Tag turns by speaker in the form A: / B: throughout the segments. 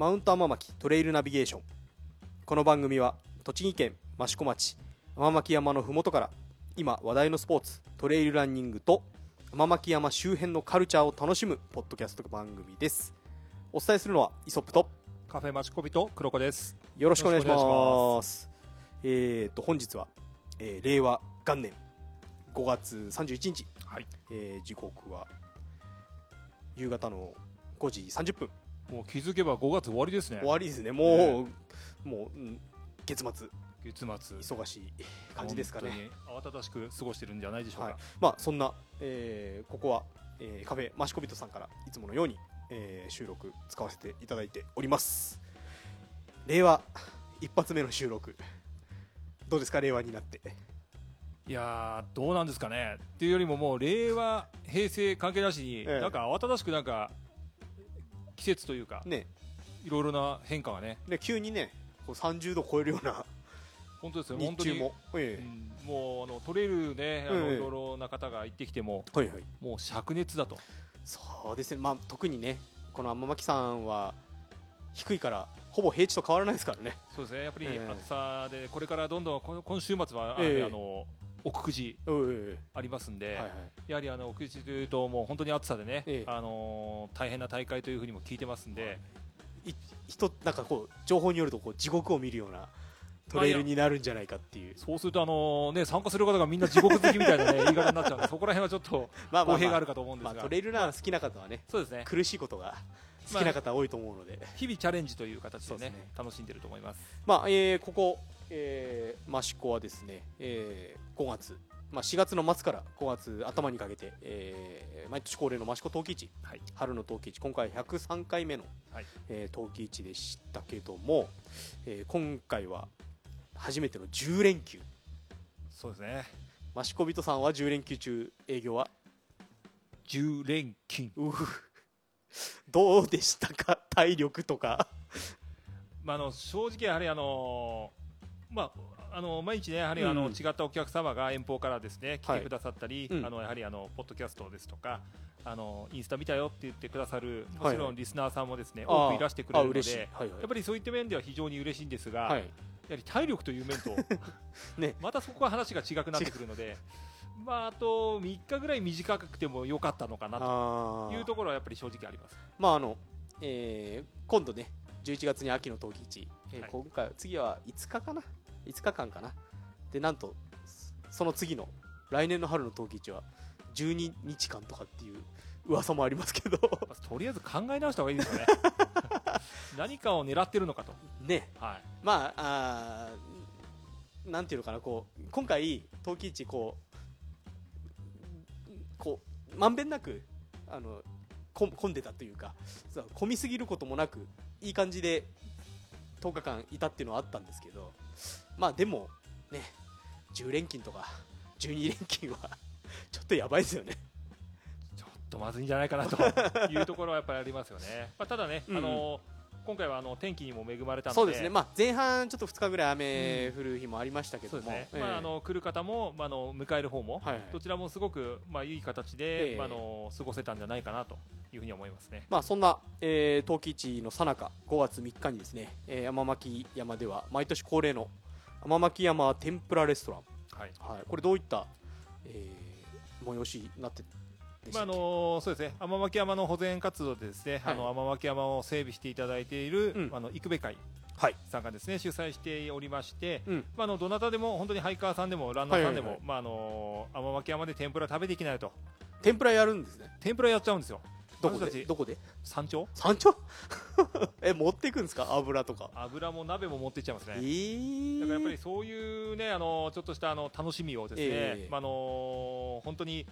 A: マウント天巻トレイルナビゲーション。この番組は栃木県益子町天巻山のふもとから今話題のスポーツトレイルランニングと天巻山周辺のカルチャーを楽しむポッドキャスト番組です。お伝えするのはイソップと
B: カフェマチコビと黒子です。
A: よろしくお願いします。えー、と本日は、えー令和元年5月31日、
B: はい。
A: えー時刻は夕方の5時30分
B: もう気づけば5月終わりですね。
A: 終。わりですね。もう、もう、うん月末。
B: 月末。
A: 忙しい感じですかね。
B: 本当に慌ただしく過ごしてるんじゃないでしょうか。
A: はい。まあそんな、えーここは、えーカフェマシコビットさんからいつものように、えー収録使わせていただいております。令和一発目の収録。どうですか？令和になって。
B: いやー、どうなんですかね。っていうよりももう令和、平成関係なしに、
A: ええ。
B: なんか慌ただしくなんか、季節というか、
A: ね。
B: いろいろな変化がね、
A: ね急にねこう30度超えるような
B: 本当ですよ、本当に。
A: 日中も、
B: う
A: え。
B: ん。もうあのトレイルね、あの
A: ええ。
B: いろいろな方が行ってきても、
A: えはいはい。
B: もう灼熱だと。
A: そうですね。まあ特にねこの天巻さんは低いからほぼ平地と変わらないですからね。
B: そうですね、やっぱり
A: ええ。
B: 暑さで、これからどんどん、今週末は、
A: ええ。
B: あの奥久慈
A: うん
B: ありますんで、
A: はいはい。
B: やはりあの奥久慈というと、もう本当に暑さでね、
A: ええ。
B: あのー大変な大会というふうにも聞いてますんで、
A: 人なんかこう情報によるとこう地獄を見るようなトレイルになるんじゃないかっていう。
B: そうすると、あのね、参加する方がみんな地獄好きみたいな、ね、言い方になっちゃうんで、そこら辺はちょっと公平があるかと思うんです
A: まあ
B: が、
A: トレイルラン好きな方はね
B: そうですね、
A: 苦しいことが好きな方多いと思うので、
B: 日々チャレンジという形でね
A: ね。
B: 楽しんでると思います。
A: まあえーここ、えー、益子はですね、えー5月、まあ、4月の末から5月頭にかけて、えー毎年恒例の益子陶器市。
B: はい、
A: 春の陶器市。今回103回目の、
B: はい。
A: えー陶器市でしたけども、えー今回は初めての10連休。
B: そうですね、
A: 益子人さんは10連休中営業は
B: ？10連勤、
A: どうでしたか？体力とか。
B: まあ、あの正直、やはりあのーまああの毎日ね、やはりあの、
A: うん。
B: 違ったお客様が遠方からですね来
A: はい。
B: てくださったり、
A: うん。
B: あのやはりあのポッドキャストですとか、あのインスタ見たよって言ってくださる、も
A: はい。
B: ちろんリスナーさんもですね、多くいらしてくれるので、
A: あ嬉しい、はいはい。
B: やっぱりそういった面では非常に嬉しいんですが、
A: はい。
B: やはり体力という面と、
A: ね。
B: またそこは話が違くなってくるので、まあ、あと3日ぐらい短くてもよかったのかなというところはやっぱり正直あります。
A: まああの、えー今度ね11月に秋の陶器市、えー
B: はい
A: 今回次は5日かな？5日間かな？でなんとその次の来年の春の陶器市は12日間とかっていう噂もありますけど
B: とりあえず考え直した方がいいですよね。何かを狙ってるのかと。
A: ね
B: はい。
A: まああーなんていうのかなこう今回陶器市こうこうまんべんなくあのこ混んでたというか混みすぎることもなくいい感じで10日間いたっていうのはあったんですけどまあでもね10連勤とか12連勤は ちょっとやばいですよね
B: ちょっとまずいんじゃないかなというところはやっぱりありますよね。まあ、ただね、
A: うん
B: あの今回はあの天気にも恵まれたので、
A: そうですね、まあ、前半ちょっと2日ぐらい雨降る日もありましたけども、
B: まああの来る方も、まああの迎える方も、
A: はいはい
B: どちらもすごくまあいい形で、
A: ええ。
B: まああの過ごせたんじゃないかなというふうに思いますね。
A: まあ、そんな、えー、陶器市のさなか5月3日にですね、えー山巻山では毎年恒例の天巻山天ぷらレストラン、
B: はい。
A: はい、これどういった、えー催しになって
B: まああのそうですね。天巻山の保全活動でですね、
A: はい。
B: あの天巻山を整備していただいている、
A: うん。
B: あの育部会
A: はい。
B: さんがですね主催しておりまして、
A: うん。
B: まああのどなたでも本当にハイカーさんでもランナーさんでも、
A: はいはい
B: まああの天巻山で天ぷら食べていきないと。
A: 天ぷらやるんですね。
B: 天ぷらやっちゃうんですよ。
A: どこで？どこで？
B: 山頂？
A: 山頂？え持っていくんですか？油とか。
B: 油も鍋も持っていっちゃいます
A: え
B: ね。
A: ー、
B: だからやっぱりそういうねあのちょっとしたあの楽しみをですね、
A: ええ。
B: まああの本当に。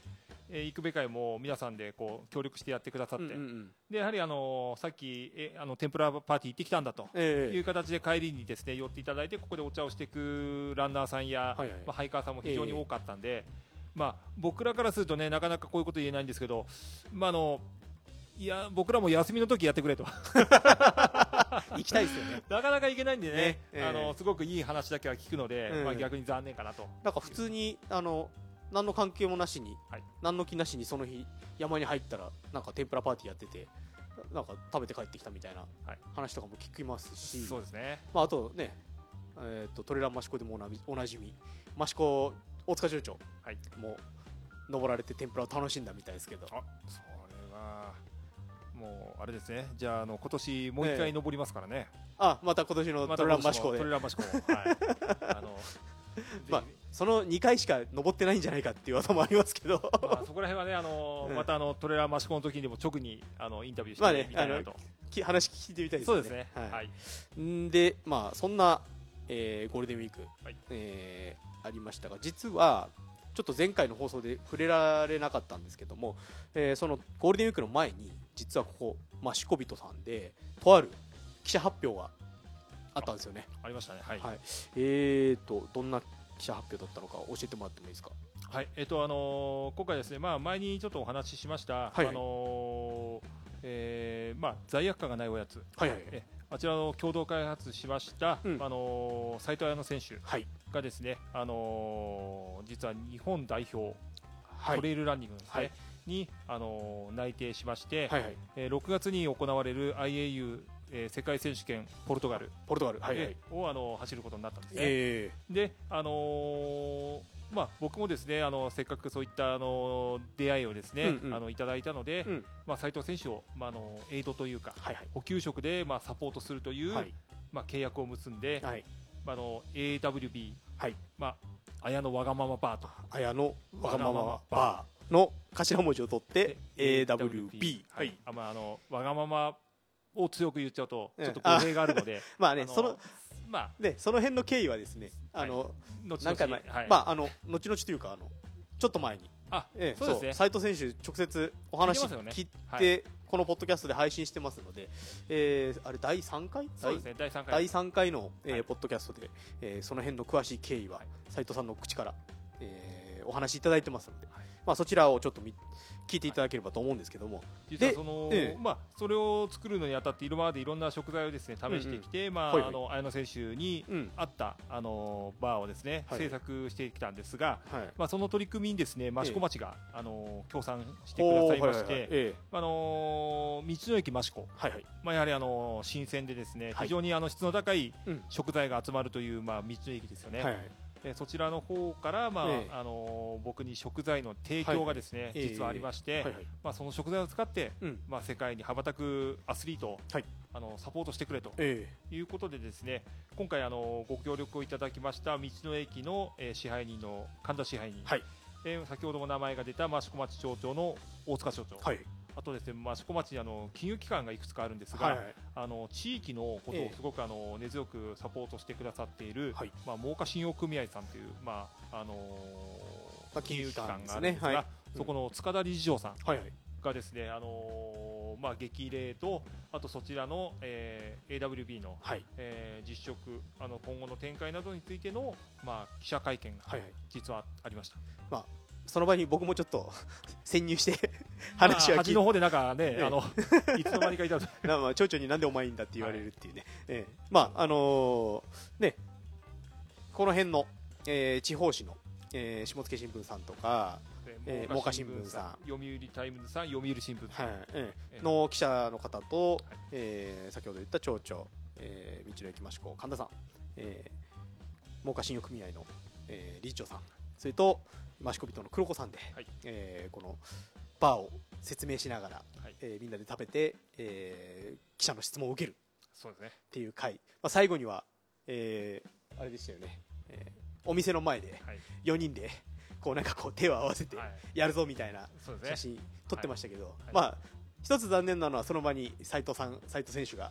B: えー、育部会も皆さんでこう協力してやってくださって、
A: うんうんうん。
B: でやはりあのさっきえあの天ぷらパーティー行ってきたんだと。
A: え
B: いう形で帰りにですね寄っていただいてここでお茶をしていくランナーさんや、
A: はいはい
B: まあ、ハイカーさんも非常に多かったんで、まあ、僕らからするとねなかなかこういうこと言えないんですけど、まあ、あのいや僕らも休みの時やってくれと。
A: 行きたいですよね。
B: なかなか行けないんでね、
A: ねええ。
B: あのすごくいい話だけは聞くので、
A: うん
B: まあ、逆に残念かなと。
A: なんか普通にあの何の関係もなしに、
B: はい。
A: 何の気なしにその日山に入ったらなんか天ぷらパーティーやっててなんか食べて帰ってきたみたいな
B: はい。
A: 話とかも聞きますし、
B: そうですね。
A: まあ、あとね、えー、とトレラン益子でもおなおなじみ益子大塚町長
B: はい。
A: も登られて天ぷらを楽しんだみたいですけど。
B: あそれはもうあれですね。じゃああの今年もう一回登りますからね、
A: あまた今年の
B: ま
A: トレラン益子で、
B: トレラン益子はい。あの
A: まあその2回しか登ってないんじゃないかっていう技もありますけど。
B: まあ、そこら辺はね、あの
A: うん。
B: またあのトレーラー益子の時にも直にあのインタビューし
A: まあね
B: てみたいなと、
A: き話聞いてみたいですよね。
B: そうですね、
A: はい。
B: はい。
A: んでまあそんな、えーゴールデンウィーク、
B: はい。
A: えーありましたが実はちょっと前回の放送で触れられなかったんですけども、えーそのゴールデンウィークの前に実はここマシコビトさんでとある記者発表があったんですよね。
B: ありましたね、はい、
A: はい。えーとどんな記者発表だったのか教えてもらってもいいですか？
B: はい。えっとあのー今回ですね、まあ、前にちょっとお話ししました、
A: はい
B: あのーえーまあ、罪悪感がないおやつ、
A: はいはい
B: えあちらの共同開発しました、
A: うん。
B: あのー斉藤彩乃選手
A: はい
B: がですね、あのー実は日本代表、
A: はい。
B: トレイルランニングですね、
A: はい。
B: に、あのー内定しまして、
A: はいはい。
B: えー6月に行われる IAU、えー世界選手権ポルトガル、
A: ポルトガル。はいはい。
B: えーを、あの走ることになったんですね。
A: え。
B: で、あのーまあ、僕もですね、あのせっかくそういった、あの出会いをですね、
A: うんうん。
B: あのいただいたので、
A: うん。
B: まあ、斉藤選手を、まあ、あのエイドというか、
A: はいはい。
B: 補給職で、まあ、サポートするという、
A: はい。
B: まあ、契約を結んで、
A: はい。
B: まあ、あの AWB、
A: はい。
B: まあ、綾のわがままバーと。
A: 綾のわがままバーの頭文字を取って
B: で
A: AWB
B: は
A: はい。い、
B: あまあ、あのわがままを強く言っちゃうと、
A: うん
B: ちょっと語弊があるので、
A: まあねその
B: まあ、
A: ねその辺の経緯はですねあの、
B: 後々。
A: 何回前、
B: はい。
A: まああの後々というかあのちょっと前に、
B: あ
A: ええ
B: そうですね。
A: 斉藤選手直接お話
B: 聞いてますよね。
A: 聞いて
B: はい。
A: このポッドキャストで配信してますので、えーあれ第3回？
B: そうですね、第？3回。
A: 第3回の、えー
B: はい。
A: ポッドキャストで、えーその辺の詳しい経緯は
B: はい。
A: 斉藤さんの口から、えーお話しいただいてますので、
B: はい。
A: まあ、そちらをちょっと見聞いていただければと思うんですけども、で
B: 実はその、
A: ええ。
B: まあ、それを作るのにあたって今までいろんな食材をですね試してきて、まあ
A: はいはい。
B: あの綾野選手に
A: うん。
B: 合ったあのバーをですね、
A: はい。
B: 制作してきたんですが、
A: はい、
B: まあその取り組みにですね益子町が、あの協賛してくださいまして、
A: え
B: あの道の駅益子、
A: えはいはい。
B: まあやはりあの新鮮でですね、
A: はい。
B: 非常にあの質の高い
A: うん。
B: 食材が集まるというまあ道の駅ですよね。
A: はいはい
B: えそちらの方からまあ、
A: ええ。
B: あの僕に食材の提供がですね、
A: ええ。
B: 実はありまして、
A: はいはい。
B: まあその食材を使って
A: うん。
B: まあ、世界に羽ばたくアスリートを、
A: はい。
B: あのサポートしてくれと
A: え
B: いうことでですね今回あのご協力をいただきました道の駅の、えー支配人の神田支配人、
A: はい。
B: えー先ほども名前が出た益子町町長の大塚町長、
A: えはい
B: あとですね益子町にあの金融機関がいくつかあるんですが、
A: はいはい。
B: あの地域のこと
A: ええ
B: をすごくあの根強くサポートしてくださっている、
A: はい。
B: まあ、真岡信用組合さんという、まああのー
A: まあ
B: 金融機関があるんですが、
A: ね。はい。
B: そこの塚田理事長さんがですね、あのーまあ、激励とあとそちらの、えー AWB の、
A: はい。
B: えー実食あの今後の展開などについての、まあ、記者会見が
A: はいはい。
B: 実はありました、
A: その場に僕もちょっと 潜入して話は聞い
B: まあ端の方でなんかね、
A: ええ。
B: あの いつの間にかいた
A: まあ町長になんでお前いいんだって言われるっていうね、ええ。まああのーねこの辺の、えー地方紙の、えー下野新聞さんとか、えー真岡新聞さん
B: 読売タイムズさん読売新聞さん、
A: はい。えの記者の方と、えー先ほど言った町長、えー道の駅益子神田さん、えー、真岡信用組合の、えー理事長さん。それとマシコビトの黒子さんで、
B: はい。
A: えーこのバーを説明しながら、
B: はい。
A: えーみんなで食べて、えー記者の質問を受ける。
B: そうですね。
A: っていう回、まあ、最後には、えーあれでしたよね、えーお店の前で
B: はい、
A: 4人でこうなんかこう手を合わせて
B: はい、
A: やるぞみたいな写真撮ってましたけど、
B: はい。
A: まあ一つ残念なのはその場に斉藤さん斉藤選手が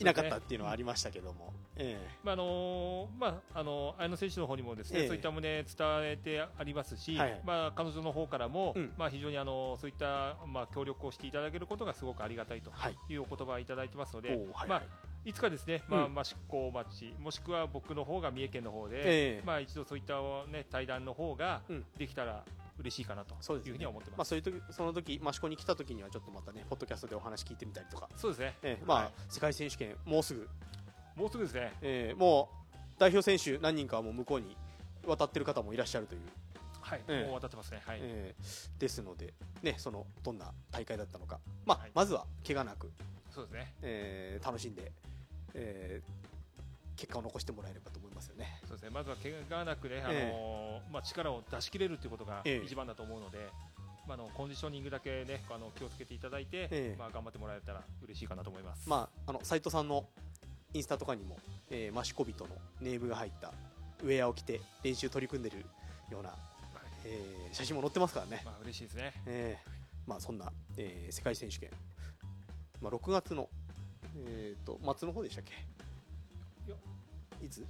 A: いなかったっていうのはありましたけども、え
B: まああのーまああの綾野選手の方にもですね、
A: ええ。
B: そういった旨伝えてありますし、
A: はい。
B: まあ彼女の方からも、
A: うん。
B: まあ非常にあのそういったまあ協力をしていただけることがすごくありがたいと
A: えはい。
B: いうお言葉をいただいてますので、
A: おうはい
B: まあいつかですね、まあ
A: うん。
B: 益子町もしくは僕の方が三重県の方で、
A: ええ。
B: まあ一度そういったね対談の方が
A: うん。
B: できたら嬉しいかなというふうには思って
A: まあ、
B: ます。
A: そういう時その時益子に来た時にはちょっとまたねポッドキャストでお話聞いてみたりとか、
B: そうですね。
A: ええまあ
B: はい
A: 世界選手権もうすぐ、
B: もうすぐですね。
A: ええもう代表選手何人かはもう向こうに渡ってる方もいらっしゃるという
B: はい、
A: ええ
B: もう渡ってますね。はい。
A: えーですので、ね、そのどんな大会だったのか、まあ
B: はい
A: まずは怪我なく、
B: そうですね。
A: えー楽しんで、えー結果を残してもらえればと思いますよね。
B: そうですね。まずは怪我なくね、あの
A: え
B: まあ力を出し切れるっていうことが
A: ええ
B: 一番だと思うので。まあ、あのコンディショニングだけね、あの気をつけていただいて、
A: ええ
B: まあ頑張ってもらえたら嬉しいかなと思います。
A: まあ、あの斉藤さんのインスタとかにも、えー、マシコビトのネームが入ったウェアを着て練習取り組んでるような、
B: はい
A: えー写真も載ってますからね。
B: まあ嬉しいですね。
A: えーまあ、そんな、えー世界選手権、まあ、6月の、えー、と末の方でしたっけ？
B: い
A: つ、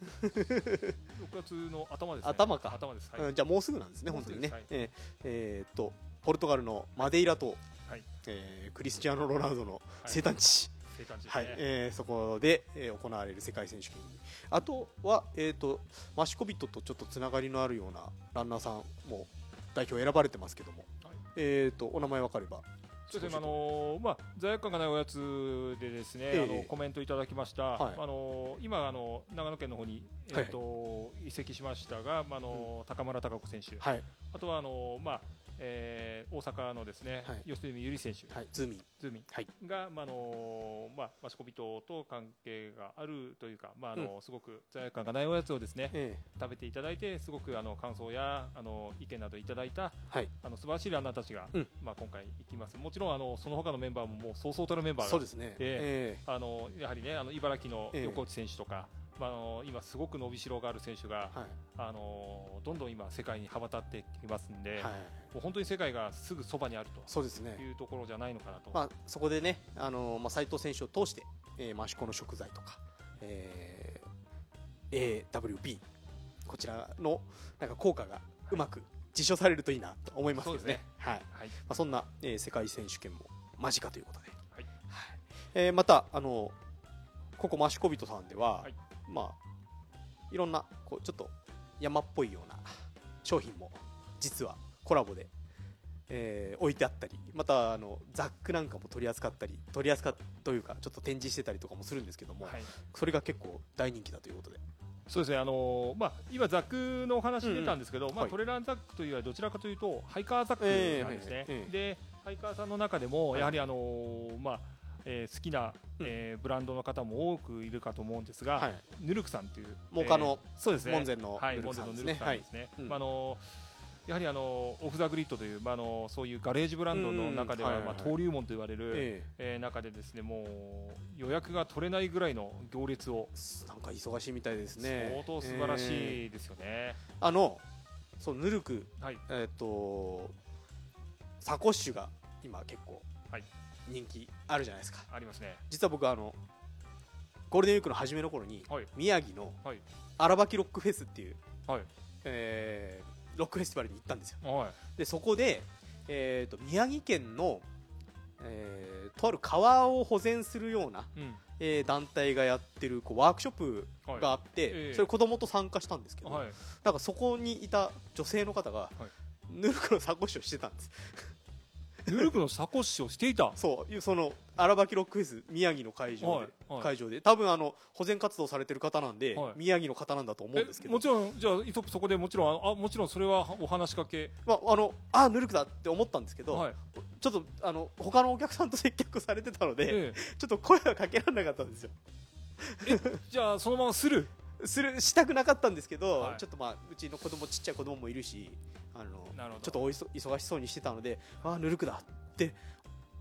B: 6月の頭ですね。
A: 頭か。
B: 頭です。はい。
A: うんじゃあもうすぐなんですね、本当にね、
B: はい。
A: えーえーとポルトガルのマデイラ島、
B: はい。
A: えークリスチアーノ・ロナウドの
B: はい。
A: 生誕地、
B: そういう感じです
A: はい。
B: ね。
A: えーそこで、えー行われる世界選手権。にあとは、えー、とマシコビトとちょっとつながりのあるようなランナーさんも代表選ばれてますけども、
B: はい。
A: えー、とお名前分かれば
B: そうですね、あのーまあ、罪悪感がないおやつでですね、
A: ええ。
B: あのコメントいただきました、
A: はい。
B: あのー今あの、長野県の方に、えーと移籍しましたが、まああのー高村貴子選手、
A: はい、
B: あとはあのーまあえー大阪のですね、
A: はい。
B: 吉住友里選手、
A: はい、ズーミン。
B: ズーミン。
A: はい。
B: が、まああのーまあ、マシコビトと関係があるというか、まああのすごく罪悪感がないおやつをですね
A: え
B: 食べていただいて、すごくあの感想やあの意見などいただいた
A: ーはい。
B: あの素晴らしいランナーたちが、
A: うん。
B: まあ、今回行きます、もちろんあのその他のメンバーももうそうそうたるメンバーが
A: そうですね、
B: え
A: え。
B: あのやはりねあの茨城の
A: ええ。
B: 横内選手とか、まあ、あの今、すごく伸びしろがある選手が、
A: ーはい。
B: あのどんどん今、世界に羽ばたってきますんで、
A: はい、
B: もう本当に世界がすぐそばにある
A: そうですね。
B: と、いうところじゃないのかなと。
A: まあ、そこでね、あのーまあ、斉藤選手を通して、えー、益子の食材とか、えー AWB こちらのなんか効果がうまく実証されるといいなと思いますけどはい。
B: はい。
A: まあ、そんな、えー世界選手権も間近ということで、
B: はい。
A: えーまた、あのここマシコビトさんでは、
B: はい
A: まあ、いろんなこうちょっと山っぽいような商品も実はコラボで、えー置いてあったりまたあのザックなんかも取り扱ったり取り扱っというかちょっと展示してたりとかもするんですけども、
B: はい。
A: それが結構大人気だということで。
B: そうですね、あのまあ、今、ザックのお話出たんですけど、まあ、
A: はい。
B: トレランザックというよりはどちらかというと、ハイカーザックなんですね、
A: ええええ
B: でハイカーさんの中でも、
A: はい。
B: やはり、あのまあえー好きな、えーブランドの方も多くいるかと思うんですが、
A: はい。
B: ヌルクさんという、
A: モカの
B: えーそうですね、
A: 門前の
B: はい、
A: ヌルクさんですね。
B: ああのやはりあのオフ・ザ・グリッドという、まあ、あのそういうガレージブランドの中では、まあ、登竜門と言われる、
A: え
B: え。ー中でですねもう予約が取れないぐらいの行列を、
A: ーなんか忙しいみたいですね。
B: 相当素晴らし
A: え
B: いですよね。
A: ーあのそうヌルク
B: はい。
A: えっ、とサコッシュが今結構
B: はい
A: 人気あるじゃないですか、
B: ありますね。
A: 実は僕あのゴールデンウィークの初めの頃に
B: はい。
A: 宮城の
B: はい。
A: 荒ばきロックフェスっていう、
B: はい。
A: えーロックフェスティバルに行ったんですよ
B: はい。
A: でそこで、えー、と宮城県の、えーとある川を保全するような、
B: うん。
A: えー団体がやってるこうワークショップ
B: はい。
A: があって、
B: ええ
A: それ子供と参加したんですけど、
B: はい。
A: なんかそこにいた女性の方が、ヌルクのサコッシュをしてたんです
B: ヌルクのサコッシュをしていた。
A: そういうその荒ばきロックフェス宮城の会場で、
B: はいはい。
A: 会場で。多分あの保全活動されてる方なんで、
B: はい。
A: 宮城の方なんだと思うんですけど。
B: えもちろんじゃあイソップそこでもちろんあもちろんそれはお話しかけ。
A: まあ、あのあヌルクだって思ったんですけど、
B: はい。
A: ちょっとあの他のお客さんと接客されてたので、
B: え。
A: ちょっと声はかけられなかったんですよ。
B: えじゃあそのままする？
A: するしたくなかったんですけど、
B: はい。
A: ちょっとまあうちの子供ちっちゃい子供もいるしあのちょっとおいそ忙しそうにしてたのであヌルクだって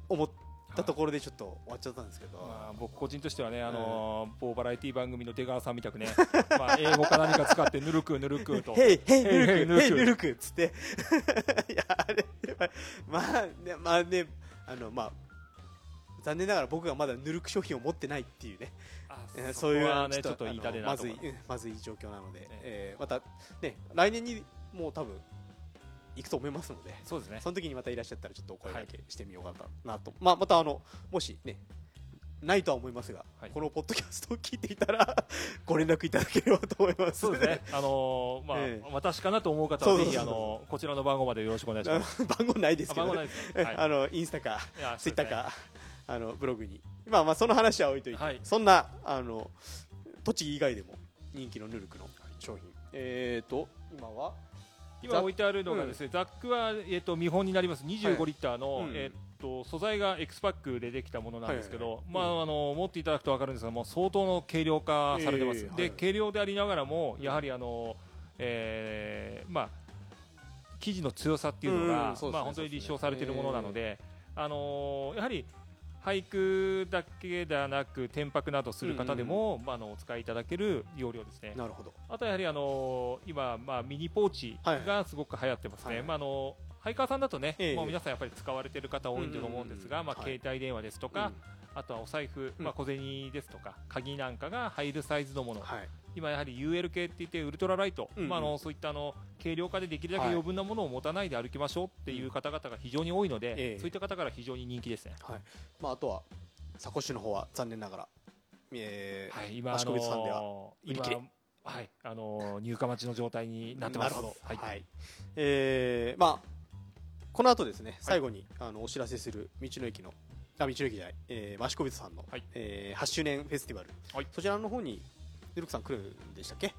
A: 思ったところでちょっと終わっちゃったんですけど、
B: まあ、僕個人としてはね、あのー某バラエティ番組の出川さんみたくね、まあ、英語か何か使ってぬるくぬるくと。
A: ヘイヘイ
B: ヘイヘイ
A: ヌルクヘイ
B: ヌル
A: ヌルクっつって。いやあれまあねまあねあのまあ残念ながら僕がまだヌルク商品を持ってないっていうね。そういう
B: ちょっと
A: まずいうんまずい状況なので、
B: ね
A: えーまたね来年にもう多分行くと思いますので
B: そうですね。
A: その時にまたいらっしゃったらちょっとお声掛けしてみようかなと、まあ、またあのもしねないとは思いますが、
B: はい。
A: このポッドキャストを聞いていたら ご連絡いただければと思います。
B: そうですね。あのーまあ、
A: ええ。
B: 私かなと思う方は、ぜひ、あのーこちらの番号までよろしくお願いします。
A: 番号ないです
B: あ
A: けど、ね。
B: 番号ないです
A: え
B: ね。はい。
A: あのインスタかツイッターか、あのブログに。まあまあその話は置いといて、
B: はい。
A: そんなあの栃木以外でも人気のヌルクの商品、えーと今は
B: 今置いてあるのがですね、ザックは、えっと見本になります。25リッターの、
A: うん。
B: えっと素材がエクスパックでできたものなんですけど、
A: はいはい。
B: まああの持っていただくと分かるんですがもう相当の軽量化されてます、で、
A: ええ。はい
B: 軽量でありながらもやはりあの、えーまあ生地の強さっていうの
A: うん
B: が、
A: そうですね。
B: まあ本当に立証されているものなので、あのやはり俳句だけではなく天白などする方でも、まあ、あのお使いいただける容量ですね。
A: なるほど。
B: あとはやはりあの今、まあ、ミニポーチがすごく流行ってますね、
A: はい
B: まあ、あのハイカーさんだとね、
A: ええ。
B: もう皆さんやっぱり使われている方多いと思うんですが、まあ、
A: うんうんうん。はい
B: 携帯電話ですとか、あとはお財布、
A: うん。
B: まあ、小銭ですとか鍵なんかが入るサイズのもの、
A: はい。
B: 今やはり UL 系って言ってウルトラライト、
A: うんうん。
B: まあ、あのそういったあの軽量化でできるだけ余分なものを持たないで歩きましょうっていう方々が非常に多いので、
A: ええ。
B: そういった方から非常に人気ですね。
A: はい。まあ、あとはサコッシュの方は残念ながら、えー
B: はい、今、
A: 益子水さんでは
B: あのー
A: 売り切れ。
B: 今はい、あのー入荷待ちの状態になってます。
A: なるほど、
B: はい、
A: はい。えーまあ、この後ですね最後に、あのお知らせする道の駅のあ道の駅じゃない、えー、益子水さんの、
B: はい。
A: えー8周年フェスティバル、
B: はい。
A: そちらの方にルルクさん来るんでしたっけ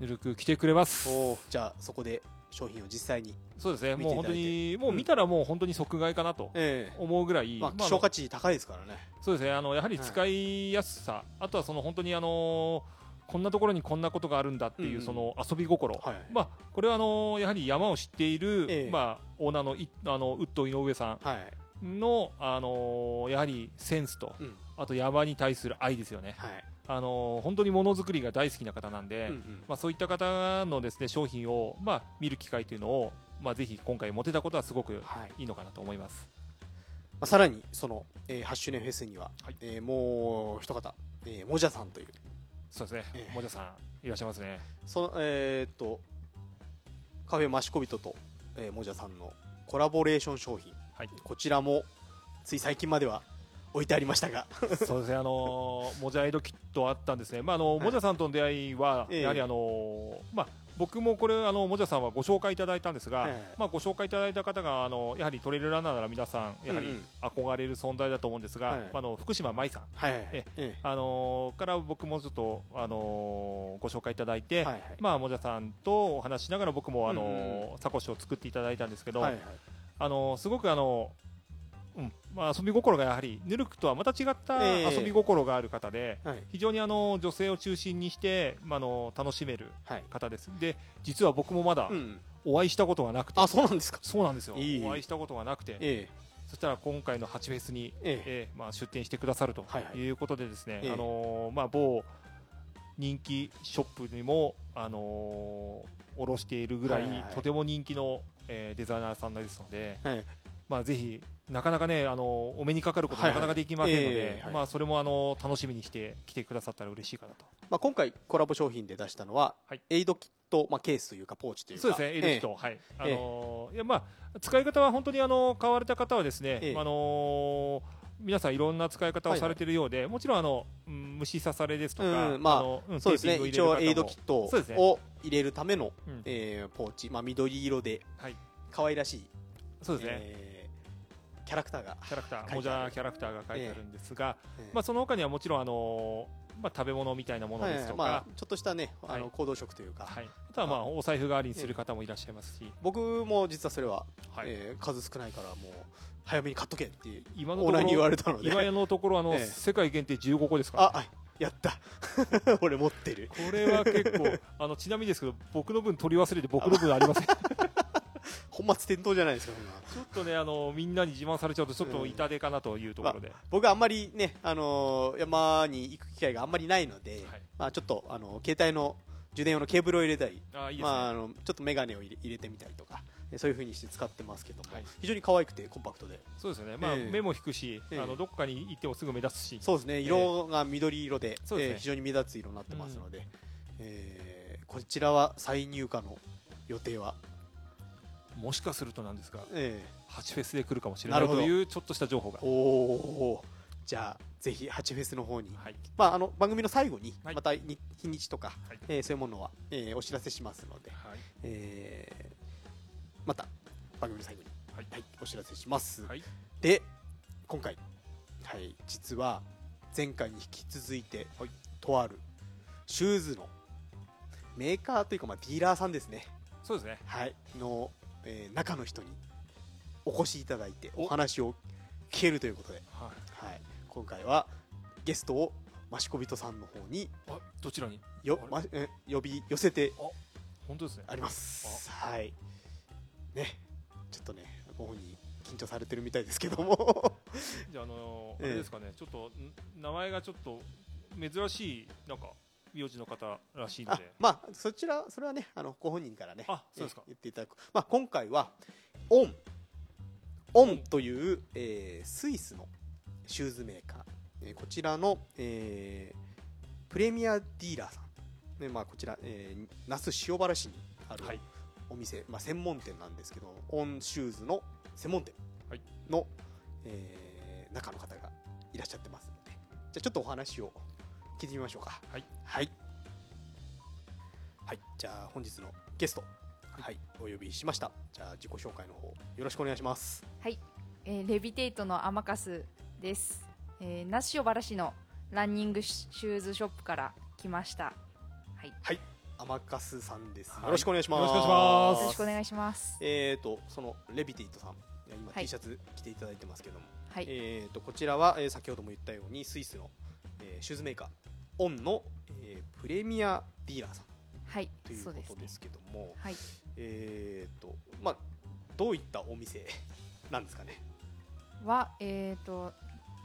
B: ぬるく来てくれます。
A: おーじゃあそこで商品を実際に、
B: そうですね、もう本当に、もう見たらもう本当に即買いかなと
A: え
B: 思うぐらい、
A: ーまあ、
B: まあ
A: 希少価値高いですからね、
B: そうですね、あのやはり使いやすさ、あとはその本当にあのこんなところにこんなことがあるんだっていう、
A: うん。うん
B: その遊び心、
A: はい。
B: まあ、これはあのやはり山を知っている、
A: ええ。
B: まあ、オーナーのいあのウッド井上さ
A: はい、
B: んの、あのやはりセンスと、
A: うん。
B: あと山に対する愛ですよね、
A: はい。
B: あの本当にものづくりが大好きな方なんで、
A: うんうん。
B: まあ、そういった方のですね商品を、まあ、見る機会というのを、まあ、ぜひ今回持てたことはすごく
A: はい。
B: いいのかなと思います。
A: まあ、さらにその、えー8周年フェスには、
B: はい。
A: えーもう一方、えー、もじゃさんという。
B: そうですね。
A: ええ、
B: もじゃさんいらっしゃいますね。
A: そのえーっとカフェマシコビトと、えー、もじゃさんのコラボレーション商品
B: はい、
A: こちらもつい最近までは置いてありましたが。
B: そうですね、あのーモジャエドキットあったんですね。まああの
A: い。
B: モジャさんとの出会いは
A: ええ。
B: やはりあのーまあ僕もこれあのモジャさんはご紹介いただいたんですが、
A: はい。はい
B: まあご紹介いただいた方があのやはりトレイルランナーなら皆さんやはり憧れる存在だと思うんですが、
A: はい。
B: まああの福島舞さん。
A: はい。はい
B: え
A: え。
B: あのーから僕もちょっと、あのーご紹介いただいて、
A: はいはい。
B: まあ、もじゃさんとお話ししながら僕も、あのー
A: うんう
B: サコッシュを作っていただいたんですけど、
A: はいはい
B: あのーすごく、あのーうんまあ、遊び心がやはりヌルクとはまた違った
A: ええ。
B: 遊び心がある方で、
A: はい。
B: 非常にあの女性を中心にして、まあ、あの楽しめる
A: はい。
B: 方です。で実は僕もまだ
A: うん。
B: お会いしたことがなくて、
A: あそうなんですか？
B: そうなんですよ。
A: いい。
B: お会いしたことがなくて。
A: え
B: そしたら今回の8フェスに、
A: ええ。
B: えーまあ、出店してくださると
A: はいはい。
B: いうことでですね、
A: ええ。
B: あのーまあ、某人気ショップにも、あのー卸しているぐらい、
A: はいはいはい。
B: とても人気の、えーデザイナーさんですので、
A: はい。
B: まあ、ぜひなかなかね、あのーお目にかかることなかなかできませんので、それも、あのー楽しみにして来てくださったら嬉しいかなと。
A: まあ、今回コラボ商品で出したのは、
B: はい。
A: エイドキット、まあ、ケースというかポーチというか。
B: そうですね、エイドキット、はい、あのーいやまあ使い方は本当にあの買われた方はですね、
A: ええ。
B: あのー皆さんいろんな使い方をされているようで、もちろんあの、うん虫刺されですとか、
A: うんまあ
B: のん
A: そうですね。一応エイドキットを入れるための、
B: うん。
A: えーポーチ、まあ、緑色で
B: はい、
A: 可愛らしい、
B: そうですね、
A: えーキャラクターが
B: キャラクター、モジャーキャラクターが書いてあるんですが、
A: えー
B: まあ、その他にはもちろん、あのーまあ、食べ物みたいなものですとか、
A: はいまあ、ちょっとしたねあの
B: はい。
A: 行動食というか、
B: はい、あとは、まあ、お財布代わりにする方もいらっしゃいますし、
A: 僕も実はそれは、
B: はい。
A: えー数少ないからもう早めに買っとけって
B: 今のとこ
A: オーナーに言わ
B: ろ、
A: れたので。
B: 今のところあの、
A: ええ。
B: 世界限定15個ですから、
A: ああやった。俺持ってる。
B: これは結構 あのちなみにですけど僕の分取り忘れて僕の分ありません。ち
A: 本末転倒じゃないですかそんな
B: ょっとねあのみんなに自慢されちゃうとちょっと痛手かなというところで、
A: 僕はあんまりね、あのー山に行く機会があんまりないので、
B: はい。
A: まあ、ちょっと、あの携帯の充電用のケーブルを入れたり
B: あいいね、
A: まあ、あのちょっとメガネを入れ入れてみたりとかえそういう風にして使ってますけども、
B: はい。
A: 非常に可愛くてコンパクトで。
B: そうですよね、まあ
A: ええ
B: 目も引くし、
A: ええ
B: あのどこかに行ってもすぐ目立つし。
A: そうですね。色が緑色で,、えー非常に目立つ色になってますので、えーこちらは再入荷の予定は、
B: もしかするとなんですが
A: え
B: 8フェスで来るかもしれな
A: ない
B: というちょっとした情報が。
A: ー、おーじゃあぜひ8フェスの方に、
B: はい。
A: まあ、あの番組の最後に
B: はい。
A: またに日にちとか、
B: はい。
A: えーそういうものは、えーお知らせしますので、
B: はい。
A: えーまた番組の最後に、
B: はい。
A: はい、お知らせします、
B: はい。
A: で今回、はい、実は前回に引き続いて、とあるシューズのメーカーというか、まあ、ディーラーさんですね。
B: そうですね。
A: はい、の、えー中の人にお越しいただいてお話を聞けるということで、
B: はい。
A: はい、今回はゲストをマシコビトさんの方に
B: あどちらに？
A: よ、
B: あ
A: ま、え呼び寄せて
B: 本当ですね。
A: あります。はい。ねちょっとねご本人緊張されてるみたいですけども。
B: じゃあ、あの
A: ええ。
B: あれですかね、ちょっとん名前がちょっと珍しいなんか名字の方らしいの
A: あ
B: で、
A: まあそちらそれはねあのご本人からね
B: あそうですか。
A: えー言っていただく、まあ、今回はオン。オンという、えースイスのシューズメーカー、えーこちらの、えープレミアディーラーさん、ねまあ、こちら、えー那須塩原市にある
B: はい。
A: お店、まあ、専門店なんですけどオンシューズの専門店
B: はい
A: の、えー中の方がいらっしゃってますので。じゃあちょっとお話を聞いてみましょうか。
B: はい。
A: はい、はい、じゃあ本日のゲスト。はい、お呼びしました。じゃあ自己紹介の方よろしくお願いします。
C: はい、えーレビテイトのアマカスです、えー、那須塩原市のランニングシューズショップから来ました。はい。
A: はい。アマカスさんです、
B: はい。
A: よろしくお願いします。
B: よろしくお願いします。
C: よろしくお願いします。
A: えーとそのレビテイトさん今
C: はい。
A: T シャツ着ていただいてますけども、
C: はい、
A: えーとこちらは、えー先ほども言ったようにスイスの、えーシューズメーカーオンの、えープレミアディーラーさん。
C: はい。
A: という
C: そうですね
A: ことですけども、
C: はい。
A: えーとまあどういったお店なんですかね？
C: はえっ、と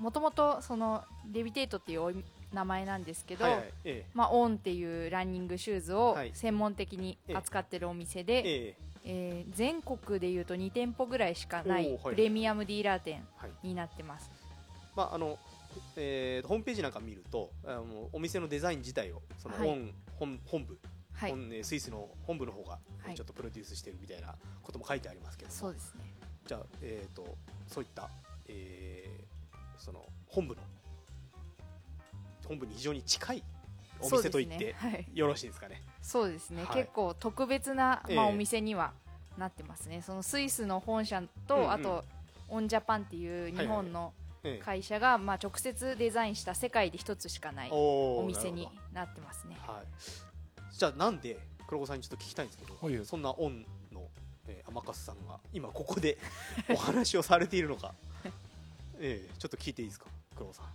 C: もともとそのレビテイトっていうお名前なんですけど、
A: はいはいえ
C: まあ、オンっていうランニングシューズを
A: はい。
C: 専門的に扱ってるお店で、
A: ーえ。ー
C: えー全国でいうと2店舗ぐらいしかないプレミアムディーラー店
A: はい。
C: になってます、
A: まああのえーホームページなんか見るとあのお店のデザイン自体をその
C: はい。
A: 本,、本本部、
C: はい。
A: スイスの本部の方が
C: はい。
A: ちょっとプロデュースしてるみたいなことも書いてありますけども、
C: そうですね。
A: じゃあ、えー、とそういった、えーその本部の本部に非常に近いお店と言って、
C: ね。はい。
A: よろしいですかね。
C: そうですね、
A: はい。
C: 結構特別な、
A: ええ。
C: まあ、お店にはなってますね。そのスイスの本社と、
A: うんうん。
C: あとオンジャパンっていう日本の
A: ええ。
C: 会社が、まあ、直接デザインした世界で一つしかない
A: お
C: 店に
A: な
C: ってますね。
A: はい、じゃあなんで黒子さんにちょっと聞きたいんですけど、
B: はい。
A: そんなオンの、えー、天笠さんが今ここで お話をされているのか、ええちょっと聞いていいですか？黒子さん。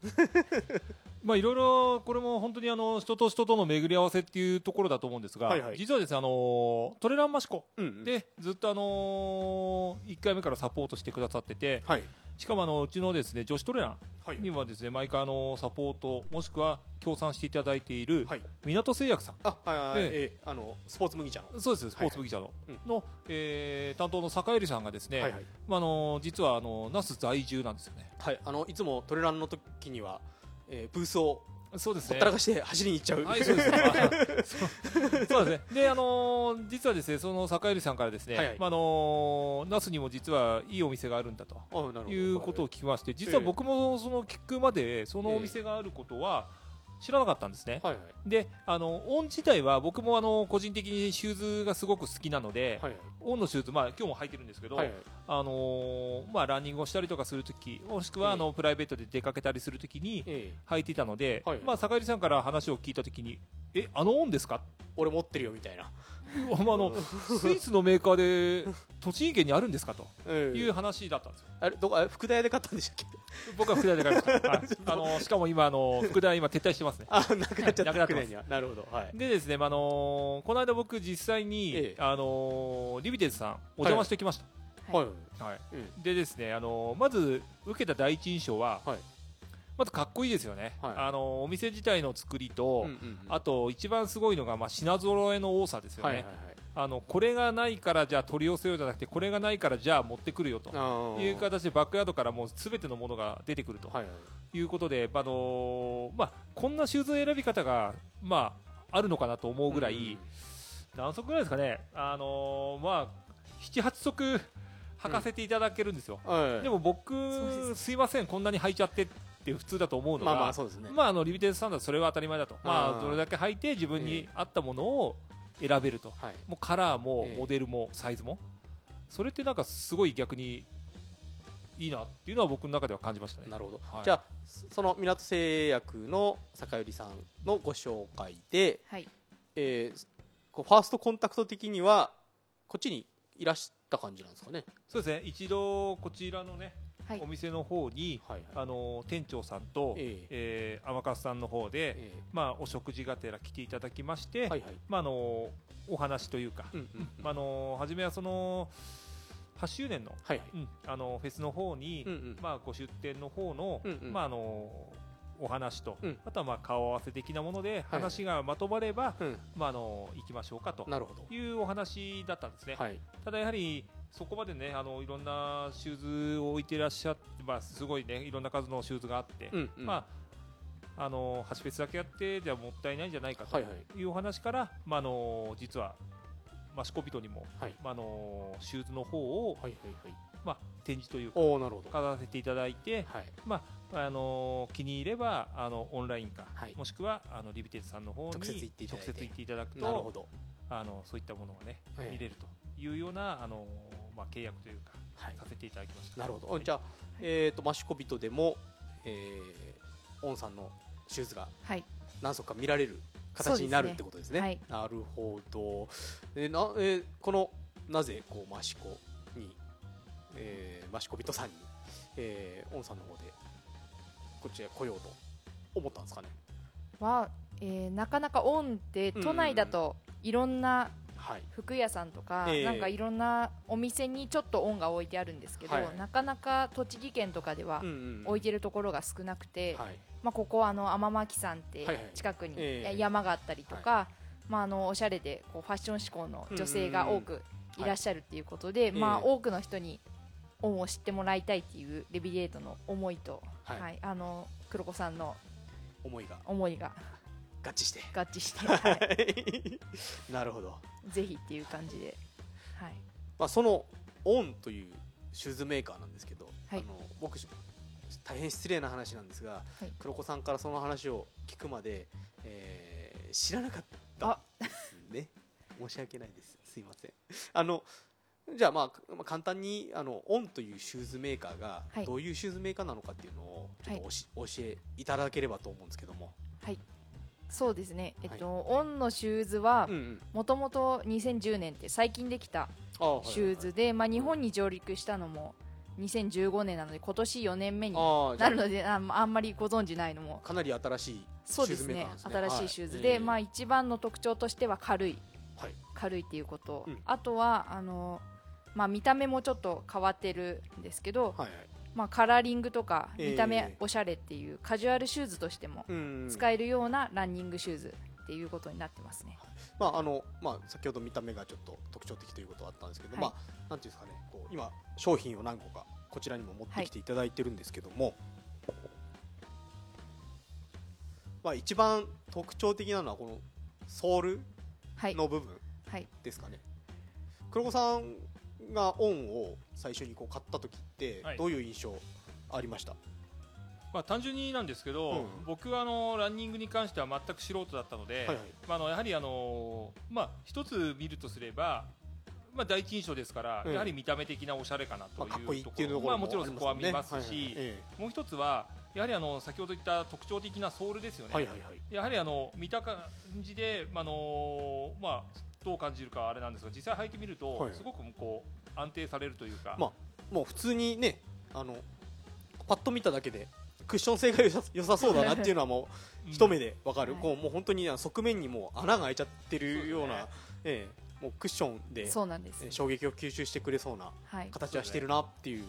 B: まあいろいろこれも本当にあの人と人との巡り合わせっていうところだと思うんですが、
A: はいはい。
B: 実はですねあのトレランマシコでずっとあの1回目からサポートしてくださってて
A: はい
B: しかもあのうちのですね女子トレラン
A: はい。
B: にはですね毎回あのサポートもしくは協賛していただいている
A: はい。
B: 港製薬さん。
A: あはいはいはい、
B: え。
A: ええあのスポーツ麦茶の。
B: そうですスポーツ麦茶の,、
A: うん。
B: のえー担当の坂入さんがですね、
A: はいはい。
B: まあ、あの実はあの那須在住なんですよね。
A: はいあのいつもトレランの時には、えーブースを
B: そうですね。
A: ほったらかして走りに行っちゃう、
B: はい、そうです。あ そうですね。で、あのー実はですね、その坂入さんからですね、
A: はいはい。
B: まああのー那須にも実はいいお店があるんだということを聞きまして、実は僕もその聞くまでそのお店があることは知らなかったんですね。
A: はいはい。
B: で、あのオン自体は僕もあの個人的にシューズがすごく好きなので、
A: はい
B: オンのシューズまあ今日も履いてるんですけど、
A: はいはい。
B: あのーまあランニングをしたりとかするとき、もしくはあのプライベートで出かけたりするときに
A: ええ。
B: 履いていたので、
A: はい
B: まあ坂入さんから話を聞いたときに、えあのオンですか？
A: 俺持ってるよみたいな、
B: あのスイスのメーカーで栃木県にあるんですかと
A: ええ
B: いう話だったんですよ。
A: あれどこあれ福田屋で買ったんでしたっけ？
B: 僕は福田で買いました。は いあのしかも今あの福田今撤退してますね。
A: あなくなっちゃった。
B: なくなってます。
A: なるほど。はい。
B: でですね、まああのこの間僕実際に、
A: ええ。
B: あのリビテーズさんお邪魔してきまし
A: はい。
B: た。はい。
A: うん
B: でですね、あのまず受けた第一印象は、
A: はい
B: まずかっこいいですよね。
A: はい。
B: あのお店自体の作りと、
A: うんうんうん。
B: あと一番すごいのがまあ品揃えの多さですよね。
A: はいはいはい。
B: あのこれがないからじゃあ取り寄せようじゃなくてこれがないからじゃあ持ってくるよと。いう形でバックヤードからもうすべてのものが出てくると。
A: はいはい。
B: いうことで、あのーまあ、こんなシューズ選び方が、まあ、あるのかなと思うぐらい、何足ぐらいですかね、あのーまあ、7、8足履かせていただけるんですよ。
A: うん。はい。
B: でも僕
C: す
B: いません、こんなに履いちゃってって普通だと思うのが、
A: まあまあそうですね。
B: まあ、あのリミテッドスタンダードそれは当たり前だと、ま
A: あ
B: どれだけ履いて自分に合ったものを選べると、
A: はい。
B: もうカラーも
A: ええ。
B: モデルもサイズも、それってなんかすごい逆にいいなっていうのは僕の中では感じましたね。
A: なるほど、
B: はい。
A: じゃあその港製薬の坂寄さんのご紹介で、
C: はい。
A: えーこうファーストコンタクト的にはこっちにいらした感じなんですかね。
B: そうですね。一度こちらのね、
C: はい
B: お店の方に
A: はい
B: あの店長さんと、
A: え
B: え。ー、天笠さんの方で、
A: え
B: まあ、お食事がてら来ていただきまして、
A: えはいはい。
B: まあ、あのお話というか、
A: うんうん
B: まあ、あの初めはその8周年の,、
A: はい。はい
B: うん、あのフェスの方に、
A: うんうん。
B: まあ、ご出店の方の、
A: うんうん。
B: まあ、あのお話と、
A: うん。
B: あとはまあ顔合わせ的なもので
A: はい。
B: 話がまとまれば、
A: うん。
B: まあ、あの行きましょうかというお話だったんですね。
A: はい。
B: ただやはりそこまでねあのいろんなシューズを置いていらっしゃって、まあ、すごいねいろんな数のシューズがあって、
A: うんうん。
B: まああのハシフェスだけやってじゃもったいないんじゃないかと
A: はいはい。
B: いうお話から、まああの実はマシコビトにも、
A: はい。
B: まああのシューズの方を、
A: はいはいはい。
B: まあ、展示というか飾らせていただいて、
A: はい。
B: まああの気に入ればあのオンラインか、
A: はい。
B: もしくはあのリビテーズさんの方に
A: 直接行っていただ
B: くと
A: なるほど。
B: あのそういったものがね、
A: ええ。
B: 見れるというようなあの、まあ、契約というか
A: はい
B: させていただきました。
A: なるほどじゃあえっとマシコビトでもえーオンさんのシューズが
C: はい
A: 何足か見られる形になるってことですね。
C: はい
A: なるほど。えなえーこのなぜこうマシコに、えーマシコビトさんに、えー、オンさんの方でこっちへ来ようと思ったんですかね？
C: は、えーなかなかオンって
A: うん
C: 都内だといろんな
A: はい。
C: 服屋さんとか、
A: ええ。
C: なんかいろんなお店にちょっとオンが置いてあるんですけど、
A: はい。はい
C: なかなか栃木県とかでは
A: うんうん
C: 置いてるところが少なくて、
A: はい。
C: まあ、ここあの天巻さんって
A: はいはい。
C: 近くに
A: ええ。
C: 山があったりとか、まあ、あのおしゃれでこうファッション志向の女性が多くいらっしゃるっていうことで、まあ、
A: ええ。
C: 多くの人にオンを知ってもらいたいっていうレビデートの思いと、
A: はい。
C: はい。あの黒子さんの
A: 思いが。
C: 思いが
A: 合致して。
C: 合致して、はい。
A: なるほど。
C: ぜひっていう感じで、はい、
A: まあそのオンというシューズメーカーなんですけど、
C: はい。
A: あの僕大変失礼な話なんですが、
C: い。
A: 黒子さんからその話を聞くまで、えー知らなかったですね。申し訳ないです。すいません。あのじゃあ、まあ、まあ簡単にあのオンというシューズメーカーが
C: はい。
A: どういうシューズメーカーなのかっていうのをちょっと
C: は
A: おし、教えいただければと思うんですけども、
C: そうですね、えっとオンのシューズはもともと2010年って最近できたシューズで、まあ、日本に上陸したのも2015年なので今年4年目になるのでああんまりご存じないのも。
A: あかなり新しいシュー
C: そうですね
A: ズメーカーですね。
C: 新しいシューズで、
A: はい
C: まあ、一番の特徴としては軽い。
A: はい。
C: 軽いっていうこと、
A: うん。
C: あとはあの、まあ、見た目もちょっと変わってるんですけど、
A: はいはい
C: まあ、カラーリングとか
A: ええ。
C: 見た目おしゃれっていうカジュアルシューズとしても
A: うん
C: 使えるようなランニングシューズっていうことになってますね。
A: まああのまあ、先ほど見た目がちょっと特徴的ということはあったんですけど、
C: はい。
A: まあ、なんていうんですかね。こう今商品を何個かこちらにも持ってきていただいてるんですけども、まあ、一番特徴的なのはこのソール
C: はい、
A: の部分
C: はい。
A: ですかね、黒子さんがオンを最初にこう買った時って
B: はい。
A: どういう印象ありました、
B: まあ、単純になんですけど、
A: うん。
B: 僕はあのランニングに関しては全く素人だったので、
A: はいはい。
B: まあ、あのやはりあの、まあ、一つ見るとすれば、まあ、第一印象ですから、
A: うん。
B: やはり見た目的なおしゃれかなという
A: まあ、かっこいいっていうと
B: ところまあ、
A: も
B: もちろんそこは見ますし、
A: え
B: もう一つはやはりあの先ほど言った特徴的なソールですよね、
A: えはいはいはい。
B: やはりあの見た感じで、まああのまあ、どう感じるかはあれなんですが実際履いてみると、
A: はい。
B: すごくこう安定されるというか、
A: まあもう普通にねあのパッと見ただけでクッション性が良さ良さそうだなっていうのはもう
B: うん。
A: 一目でわかる、
C: はい
A: こうもう本当にあの側面にもう穴が開いちゃってるような
B: そう
A: ええもうクッションで
C: そうなんです。
A: えー衝撃を吸収してくれそうな
C: はい、
A: 形はしてるなっていう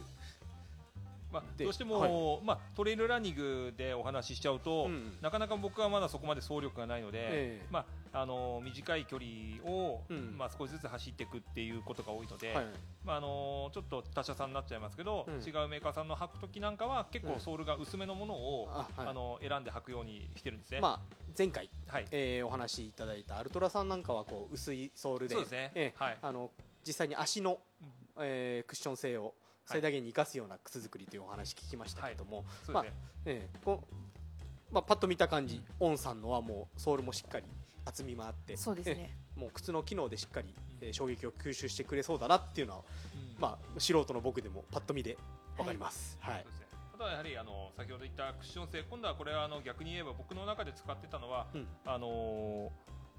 B: まあ、
A: で
B: どうしても、まあ、トレイルランニングでお話ししちゃうと、
A: うん
B: なかなか僕はまだそこまで走力がないので、
A: ええ。
B: まあ、あの短い距離を、
A: うん。
B: まあ、少しずつ走っていくっていうことが多いので、
A: はい。
B: まあ、あのちょっと他社さんになっちゃいますけど、
A: うん。
B: 違うメーカーさんの履く時なんかは結
A: うん
B: 構ソールが薄めのものを、
A: あはい。
B: あの選んで履くようにしてるんですね。
A: まあ前回、
B: はい、
A: えーお話しいただいたアルトラさんなんかはこう薄いソールで
B: そうですね、
A: ええ。
B: はい。
A: あの実際に足の、
B: うん。
A: えークッション性を最大限に生かすような靴作りというお話聞きましたけども、
B: そうですね。
A: ええこうまあ、パッと見た感じ、オンさんのはもうソールもしっかり厚みもあって
C: そうですね。
A: ええもう靴の機能でしっかり、えー衝撃を吸収してくれそうだなっていうのは、
B: うん。
A: まあ、素人の僕でもパッと見で分かります、はい。
B: そうですね。あとはやはりあの先ほど言ったクッション性今度はこれはあの逆に言えば僕の中で使ってたのは、
A: うん。
B: あのー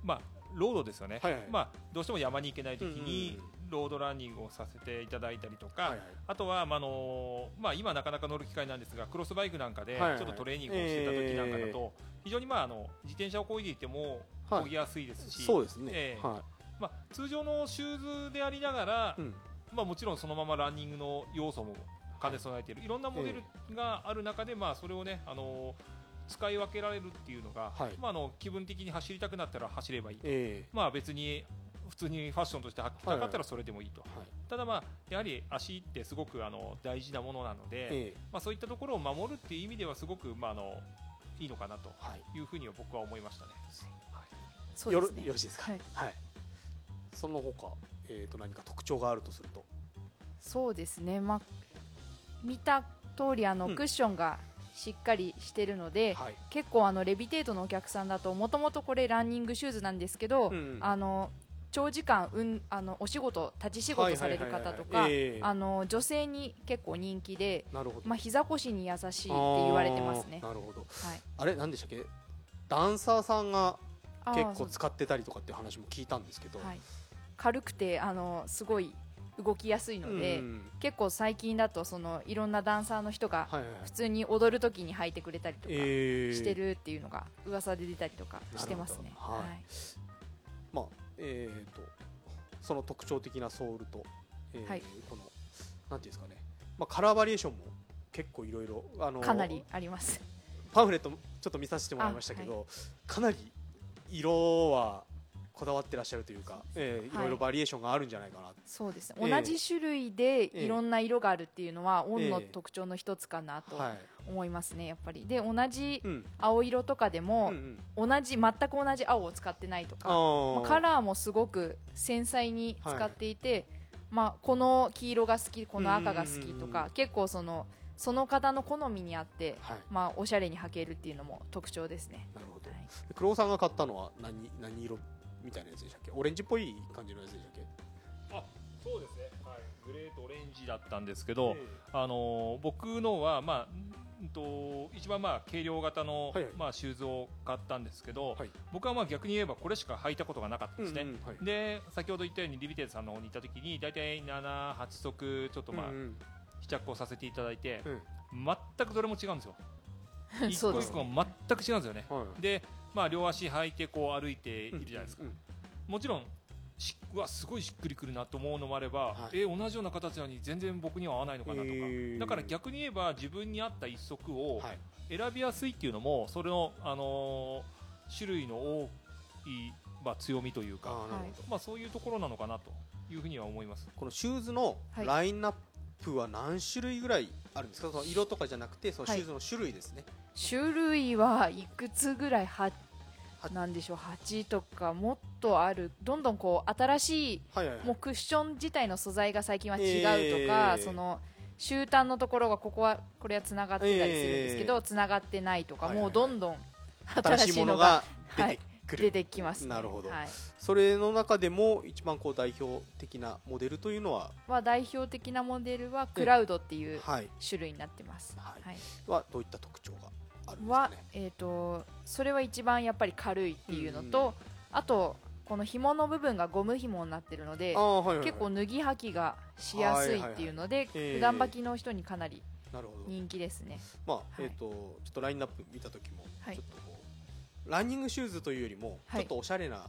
B: まあロードですよね、
A: はいはい。
B: まあ、どうしても山に行けない時に
A: うんうん
B: ロードランニングをさせていただいたりとか、
A: はいはい。
B: あとは、まああのまあ、今なかなか乗る機会なんですがクロスバイクなんかでちょっとトレーニングをしてた時なんかだと、非常に、まあ、あの自転車を漕いでいても
A: はい。
B: 漕ぎやすいですし、
A: そうですね、
B: ええ
A: は
B: まあ、通常のシューズでありながら、
A: い、うん。
B: まあ、もちろんそのままランニングの要素も兼ね備えているいろんなモデルがある中で、まあ、それをね、あの使い分けられるっていうのが、
A: はい。
B: まあ、あの気分的に走りたくなったら走ればいい、
A: え
B: まあ、別に普通にファッションとして履きたかったらそれでもいいと、
A: えはい。
B: ただ、まあ、やはり足ってすごくあの大事なものなので、
A: ええ。
B: まあ、そういったところを守るっていう意味ではすごく、まあ、あのいいのかなと
A: はい。
B: いうふうには僕は思いましたね。
A: よろ
C: そうですね。
A: よろしいですか？
C: はい。
A: はい、その他、えー、と何か特徴があるとすると？
C: そうですね、まあ、見た通りあの
A: うん。
C: クッションがしっかりしてるので、
A: はい。
C: 結構あのレビテートのお客さんだともともとこれランニングシューズなんですけど、
A: うんうん。
C: あの長時間、うん、あのお仕事立ち仕事される方とか女性に結構人気で、
A: なるほど。
C: まあ膝腰に優しいって言われてますね。
A: なるほど。
C: はい、
A: あれ何でしたっけ？ダンサーさんが結構使ってたりとかっていう話も聞いたんですけど、
C: はい、軽くてあのすごい動きやすいので、
A: うん。
C: 結構最近だとそのいろんなダンサーの人が
A: はいはいはい。
C: 普通に踊るときに履いてくれたりとか
A: えー
C: してるっていうのが噂で出たりとかしてますね。
A: なるほど。はい。まあえー、とその特徴的なソールと、えー
C: はい。
A: このなんていうんですかね、まあ、カラーバリエーションも結構いろいろあの
C: かなりあります。
A: パンフレットちょっと見させてもらいましたけど、かなり色はこだわってらっしゃるというか、えーい
C: はい。
A: ろいろバリエーションがあるんじゃないかな、
C: そうですね、
A: ええ。
C: 同じ種類で
A: え
C: いろんな色があるっていうのは、オンの
A: ええ
C: 特徴の一つかなと
A: はい。
C: 思いますね、やっぱり。で、同じ
A: うん。
C: 青色とかで
A: うん
C: も
A: う、ん、
C: 同じ、全く同じ青を使ってないとか、まあカラーもすごく繊細に使っていて、まあ、この黄色が好き、この赤が好きとか、結構その、その方の好みにあって、
A: はい。
C: まあ、おしゃれに履けるっていうのも特徴ですね。
A: なるほど。
C: はい。
A: 黒尾さんが買ったのは何何色？みたいなやつでしたっけ？オレンジっぽい感じのやつでしたっけ？
B: あそうですね、はい、グレーとオレンジだったんですけど、あのー僕のは、まあうんと一番まあ軽量型の、
A: はいはい。
B: まあ、シューズを買ったんですけど、
A: はい。
B: 僕はまあ逆に言えばこれしか履いたことがなかったんですね、
A: うんうんはい。
B: で先ほど言ったようにリビテーズさんの方に行った時に大体78足ちょっとまあ、
A: うんうん。
B: 試着をさせていただいて、
A: うん。
B: 全くどれも違うんですよ。一
C: そうです
B: 個一個も全く違うんですよね。
A: はい。
B: で、まあ、両足履いてこう歩いているじゃないですか、
A: うんうん
B: もちろんしうわすごいしっくりくるなと思うのもあれば、
A: はい。
B: え同じような形なのに全然僕には合わないのかなとか、
A: へー。
B: だから逆に言えば自分に合った一足を
A: はい。
B: 選びやすいっていうのもそれの、あのー種類の多い、まあ、強みというか、
A: あーなるほど。
B: まあ、そういうところなのかなというふうには思います。
A: このシューズの
C: はい。
A: ラインナップは何種類ぐらいあるんですか、その色とかじゃなくてそのシ
C: はい
A: ューズの種類ですね、
C: 種類はいくつぐらいは
A: は
C: なんでしょう8とかもっとあるどんどんこう新しい
A: はいはいはい。
C: もうクッション自体の素材が最近は違うとか、
A: えー
C: その終端のところがここはこれはつながってたりするんですけど、つながってないとか、
A: はいはいはい。
C: もうどんどん
A: 新
C: 新
A: しいもの
C: が
A: が出てくる、
C: 出てきます、ね、
A: なるほど。
C: はい。
A: それの中でも一番こう代表的なモデルというのは、
C: まあ、代表的なモデルはクラウドっていう
A: はい、
C: 種類になってます、
A: はい。
C: はい。
A: はどういった特徴が？
C: は
A: ね、
C: えー、とそれは一番やっぱり軽いっていうのと、あとこの紐の部分がゴム紐になってるので
A: はいはいはい。
C: 結構脱ぎ履きがしやすいっていうので、
A: いはいはい。
C: 普段履きの人にかなり
A: なるほど。
C: 人気ですね。
A: まあ、
C: はい。
A: えっ、とちょっとラインナップ見た時も、
C: はい。
A: ちょっとこうランニングシューズというよりも、
C: はい。
A: ちょっとおしゃれな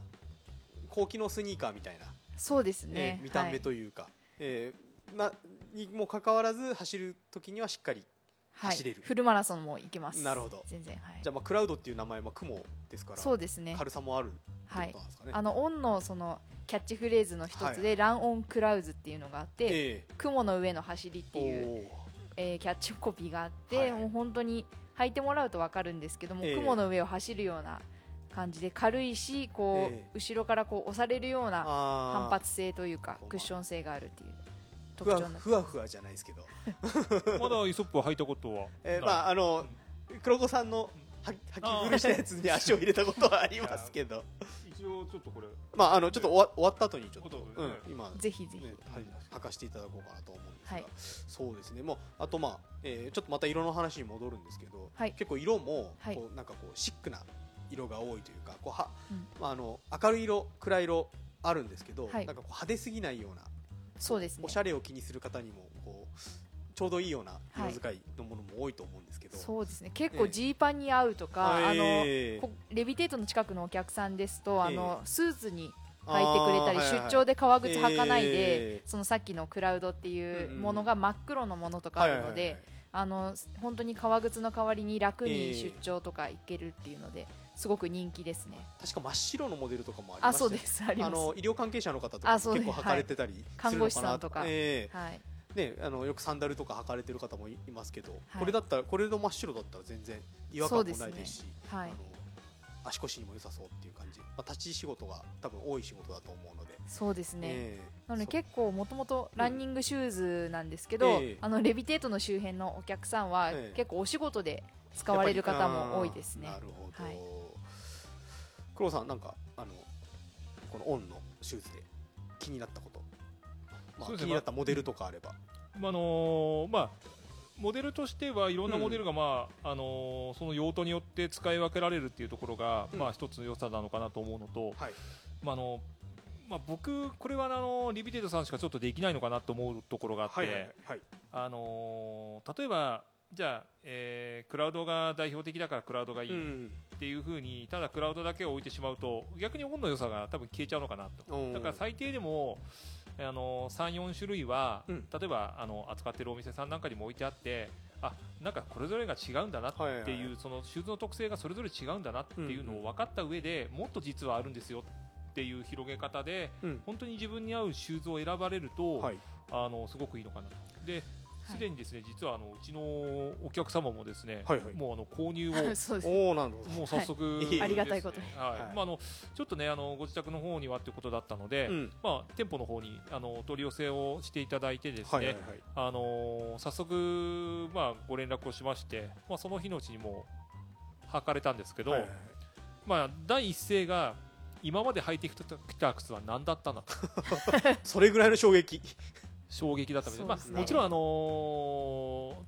A: 高機能スニーカーみたいな、
C: そうです
A: え
C: ね
A: ー見た目
C: はい。
A: というか、えーなにもかかわらず走る時にはしっかり
C: はい
A: 走れる。
C: フルマラソンも行けます。
A: なるほど。
C: 全然はい。
A: じゃあまあクラウドっていう名前は雲ですから
C: そうですね。
A: 軽さもある
C: はい。あのオンのそのキャッチフレーズの一つで、
A: はい。
C: ランオンクラウズっていうのがあって、
A: え
C: 雲の上の走りって
A: え
C: いう、えーキャッチコピーがあって、
A: はい。はい
C: もう本当に履いてもらうと分かるんですけども、
A: ええ。
C: 雲の上を走るような感じで軽いしこう、
A: ええ。
C: 後ろからこう押されるような反発性というか。クッション性があるっていう特徴
A: ふわふわじゃないですけど、
B: まだイソップは履いたことは？
A: えーまああの黒子さんのは履き古したやつに足を入れたことはありますけど。
B: 一応ちょっとこれ。
A: まああのちょっと終わ終わった後にちょっと、
B: そう
A: ん、今
C: ぜひぜひ、
A: ね、はい、履かしていただこうかなと思うんですが、
C: はい。
A: そうですね。もうあとまあ、えーちょっとまた色の話に戻るんですけど、
C: はい。
A: 結構色も
C: はい。
A: こうなんかこうシックな色が多いというかこうは、
C: うん。
A: まあ、あの明るい色暗い色あるんですけど、
C: はい。
A: なんかこう派手すぎないような
C: そうですね。
A: おしゃれを気にする方にもこうちょうどいいような色使いのものも多いと思うんですけど、
C: そうですね。結構
A: ええ
C: ジーパンに合うとか、あの
A: ええ
C: こレビテートの近くのお客さんですと、あのスーツに
A: あ
C: 履いてくれたり、
A: ーはいはいはい
C: 出張で革靴履かないで、
A: え
C: そのさっきのクラウドっていうものが真っ黒のものとかあるので、
A: はいはいはい
C: あの本当に革靴の代わりに楽に
A: ええ。
C: 出張とか行けるっていうので、すごく人気ですね。
A: 確か真っ白のモデルとかもありましたよ
C: あそうです。あります。
A: あの医療関係者の方とか結構履かれてたりするのかな
C: 看護師さんとか。
A: え
C: はい。
A: えね、あのよくサンダルとか履かれてる方もいいますけど、
C: はい。
A: これだったらこれの真っ白だったら全然違和感もないですし
C: はい。
A: あの足腰にも良さそうっていう感じ、まあ、立ち仕事が多分多い仕事だと思うので、
C: そうですね、
A: ええ。
C: なので結構もともとランニングシューズなんですけど、
A: ええ。
C: あのレビテートの周辺のお客さんは
A: ええ。
C: 結構お仕事で使われる方も多いですね。
A: なるほど、
C: はい。
A: 黒さんなんかあのこのオンのシューズで気になったこと、まあ、気になったモデルとかあれば、
B: まああのーまあモデルとしてはいろんなモデルが、まああのーその用途によって使い分けられるっていうところが、
A: うん。
B: まあ一つの良さなのかなと思うのと、
A: はい。
B: まああのまあ、僕、これはあのリビテートさんしかちょっとできないのかなと思うところがあって、
A: はいはいはい。
B: あのー例えば、じゃあ、えークラウドが代表的だからクラウドがいい
A: うん。
B: っていうふうに、ただクラウドだけを置いてしまうと逆にオンの良さが多分消えちゃうのかなと。
A: うん
B: だから最低でもあの3、4種類は、
A: うん。
B: 例えばあの扱ってるお店さんなんかにも置いてあってあなんかこれぞれが違うんだなっていう、
A: はいはいはい。
B: そのシューズの特性がそれぞれ違うんだなっていうのを分かった上で、もっと実はあるんですよっていう広げ方で
A: うん。
B: 本当に自分に合うシューズを選ばれると、
A: はい。
B: あのすごくいいのかな。と。で
C: はい
B: すでにですね、実はあのうちのお客様もですね、
A: はいはい。
B: もうあの購入を
C: そうです。
A: おおなるほど
B: もう早速、
A: はい。
B: ですね。
A: あり
C: がたいことに。
B: はい。
A: はい。
B: まあ、あのちょっとねあのご自宅の方にはということだったので、
A: うん。
B: まあ、店舗の方にあのお取り寄せをしていただいてですね、
A: はいはいはい。
B: あの早速、まあ、ご連絡をしまして、まあ、その日のうちにもう履かれたんですけど、
A: はいはいはい。
B: まあ、第一声が今まで履いてきた靴は何だったんだと
A: それぐらいの衝撃
B: 衝撃だったみたい。ま
C: そうですね。
B: あ、もちろん、あの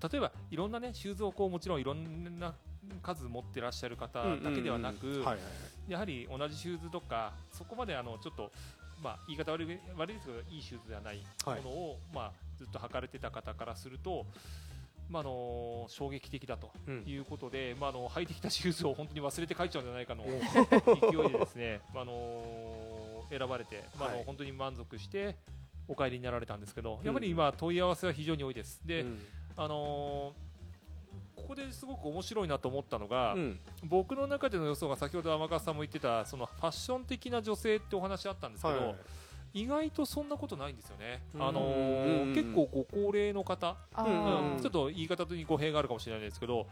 B: ー例えばいろんな、ね、シューズをこうもちろんいろんな数持ってらっしゃる方だけではなく、
A: うんうんうんはいはい。
B: やはり同じシューズとかそこまであのちょっと、まあ、言い方悪い悪いですけどいいシューズではない
A: はい。
B: ものを、まあ、ずっと履かれてた方からすると、まあ、あの衝撃的だと
A: うん。
B: いうことで、まあ、あの履いてきたシューズを本当に忘れて帰っちゃうんじゃないかの
A: お
B: 勢いでですね、まああの選ばれて、まああの
A: はい。
B: 本当に満足してお帰りになられたんですけど、
A: うん。
B: やっぱり今問い合わせは非常に多いです。で、
A: うん。
B: あのここですごく面白いなと思ったのが、
A: うん。
B: 僕の中での予想が先ほど天川さんも言ってたそのファッション的な女性ってお話あったんですけど、
A: はい。はい
B: 意外とそんなことないんですよね、
A: うん。
B: あのー
A: うん
B: 結構ご高齢の方、
C: あ
B: うんちょっと言い方に語弊があるかもしれないですけど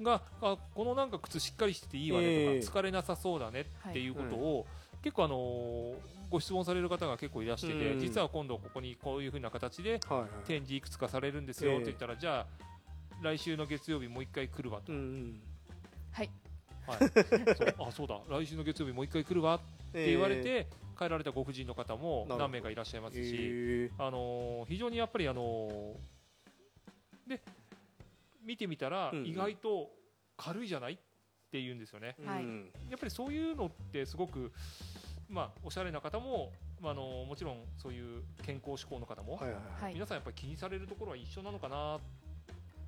B: があこのなんか靴しっかりしてていいわねとか、
A: ええ。
B: 疲れなさそうだねっていうことを、結構、あのーご質問される方が結構いらしてて、
A: うん。
B: 実は今度ここにこういうふうな形で展示いくつかされるんですよ
A: ええ
B: と言ったら、じゃあ来週の月曜日もう一回来るわと。
A: うんうん。
C: はい。
B: はい、そうあそうだ。来週の月曜日もう一回来るわって言われて、帰られたご婦人の方も何名かいらっしゃいますし、
A: え。
B: あのー非常にやっぱり、あのーで見てみたら、意外と軽いじゃないって言うんですよね。
A: ー
C: はい。
A: うん
B: やっぱりそういうのってすごく、まあ、おしゃれな方も、まあ、あのーもちろんそういう健康志向の方も、
A: はいはいはい。
C: はい。
B: 皆さんやっぱり気にされるところは一緒なのかなっ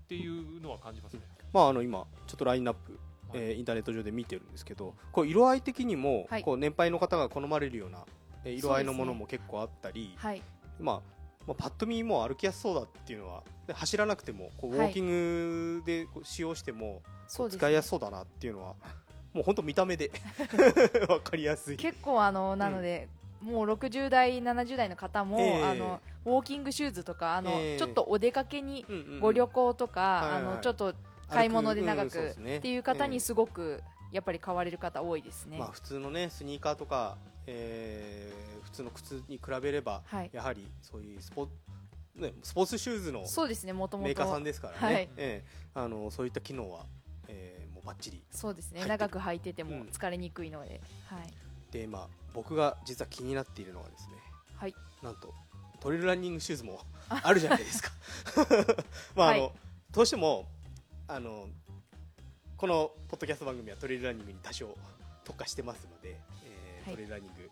B: ていうのは感じますね。
A: まああの今ちょっとラインナップ、
B: はい。
A: えーインターネット上で見てるんですけどこう色合い的にも、
C: はい。
A: こう年配の方が好まれるような、えー色合いのものも結構あったり、
C: はい。
A: まあまあ、パッと見もう歩きやすそうだっていうのはで走らなくてもこうウ
C: はい。
A: ォーキングで使用しても使いやすそうだなっていうのはもう本当見た目で わかりやすい。
C: 結構あのなので、もう60代70代の方も、
A: ええ。
C: あのウォーキングシューズとかあの、
A: ええ。
C: ちょっとお出かけに
A: うんうんうん。
C: ご旅行とか、あのちょっと買い物で長
A: 歩くうんね。
C: っていう方
A: ええ。
C: にすごくやっぱり買われる方多いですね、
A: まあ、普通のねスニーカーとか、えー普通の靴に比べれば
C: はい。
A: やはりそういうスポ,、ね、スポーツシューズの
C: そうですねもとも
A: メーカーさん
C: と
A: ですからね、
C: はい。
A: ええ。あのそういった機能は、えーもうバッチリ
C: そうですね。長く履いてても
A: うん。
C: 疲れにくいので、はい。
A: で今僕が実は気になっているのはですね
C: はい。
A: なんとトレイルランニングシューズも あるじゃないですか。まああの、
C: はい。
A: どうしてもあのこのポッドキャスト番組はトレイルランニングに多少特化してますので、トレイルランニング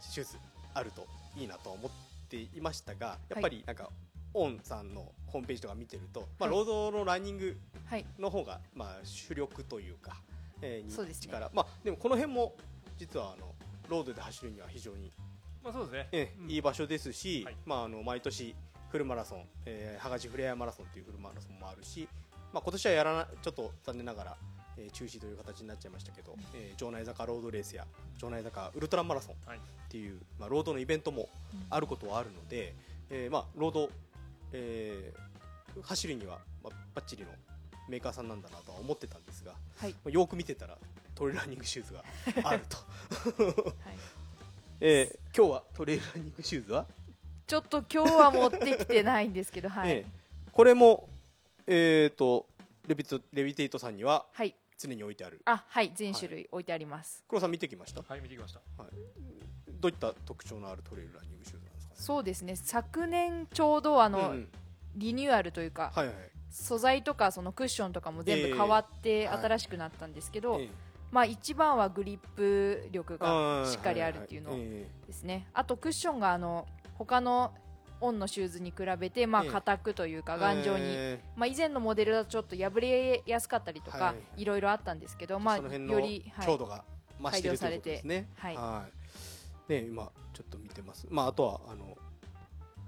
A: シューズあるといいなと思っていましたがやっぱりなんか、オンさんのホームページとか見てると、まあ、
C: はい。
A: ロードのランニング
C: はい。
A: の方がまあ主力というか、えーに
C: そうですね。
A: 力。まあでもこの辺も実はあのロードで走るには非常に、
B: まあそうですね。うん。
A: えーいい場所ですし、
B: はい。
A: まああの毎年フルマラソン、えー、羽賀フレアマラソンというフルマラソンもあるし、まあ今年はやらなちょっと残念ながら、えー中止という形になっちゃいましたけど、えー城内坂ロードレースや城内坂ウルトラマラソン
B: はい。
A: っていう、まあロードのイベントもあることはあるので、えーまあロード、えー走るには、まあ、バッチリのメーカーさんなんだなとは思ってたんですが、
C: はい。
A: まあよく見てたらトレイルランニングシューズが あると、
C: はい。
A: えー今日はトレイルランニングシューズは、
C: ちょっと今日は持ってきてないんですけどはい、
A: えーこれも、えー、とレビトレビテイトさんには
C: はい
A: 常に置いてある。
C: あはい全種類置いてあります、
A: 黒さん見てきました？
B: はい見てきました。
A: どういった特徴のあるトレイルランニングシューズなんですかね？
C: そうですね。昨年ちょうどあの、
A: うんうん。
C: リニューアルというか、
A: はいはい。
C: 素材とかそのクッションとかも全部変わって
A: はい
C: 新しくなったんですけど、
A: ええ
C: まあ一番はグリップ力が
A: あー
C: しっかりあるっていうの
A: ははえ
C: ですね。あとクッションがあの他の On のシューズに比べてまあ
A: ええ。
C: 硬くという
A: え
C: か頑丈に、
A: え
C: まあ、以前のモデルだとちょっと破れやすかったりとか、、
A: はい。
C: ろいろあったんですけど、まあ、
A: その辺の
C: より、はい。
A: 強度が増してるということですね。
C: 改良さ
A: い。ね今ちょっと見てます。まああとはあの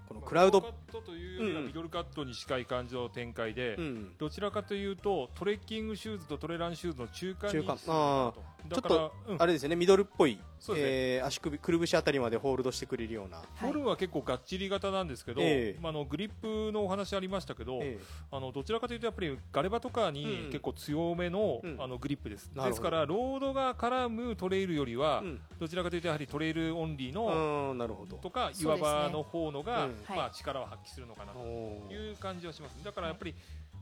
A: このクラウド。
B: まあカットというよりは
A: うん。
B: ミドルカットに近い感じの展開で、
A: うん。
B: どちらかというとトレッキングシューズとトレランシューズの中間に
A: 中間
B: 位置するのかな
A: ちょっ
B: だから、うん。
A: あれですよねミドルっぽい、
B: ね。
A: えー足首くるぶしあたりまでホールドしてくれるような。
C: はい
B: フォルムは結構がっちり型なんですけど、
A: ええ。
B: まあ、あのグリップのお話ありましたけど、
A: え
B: あのどちらかというとやっぱりガレバとか
A: うん。
B: に結構強めの,、
A: うん。
B: あのグリップです、
A: なるほど。
B: ですからロードが絡むトレイルよりは、
A: うん。
B: どちらかというとやはりトレイルオンリーの、
A: うんなるほど。
B: とか岩場の方のが、
A: うん。
B: まあ、
C: はい
B: 力を発揮するのかなという感じはします。だからやっぱり、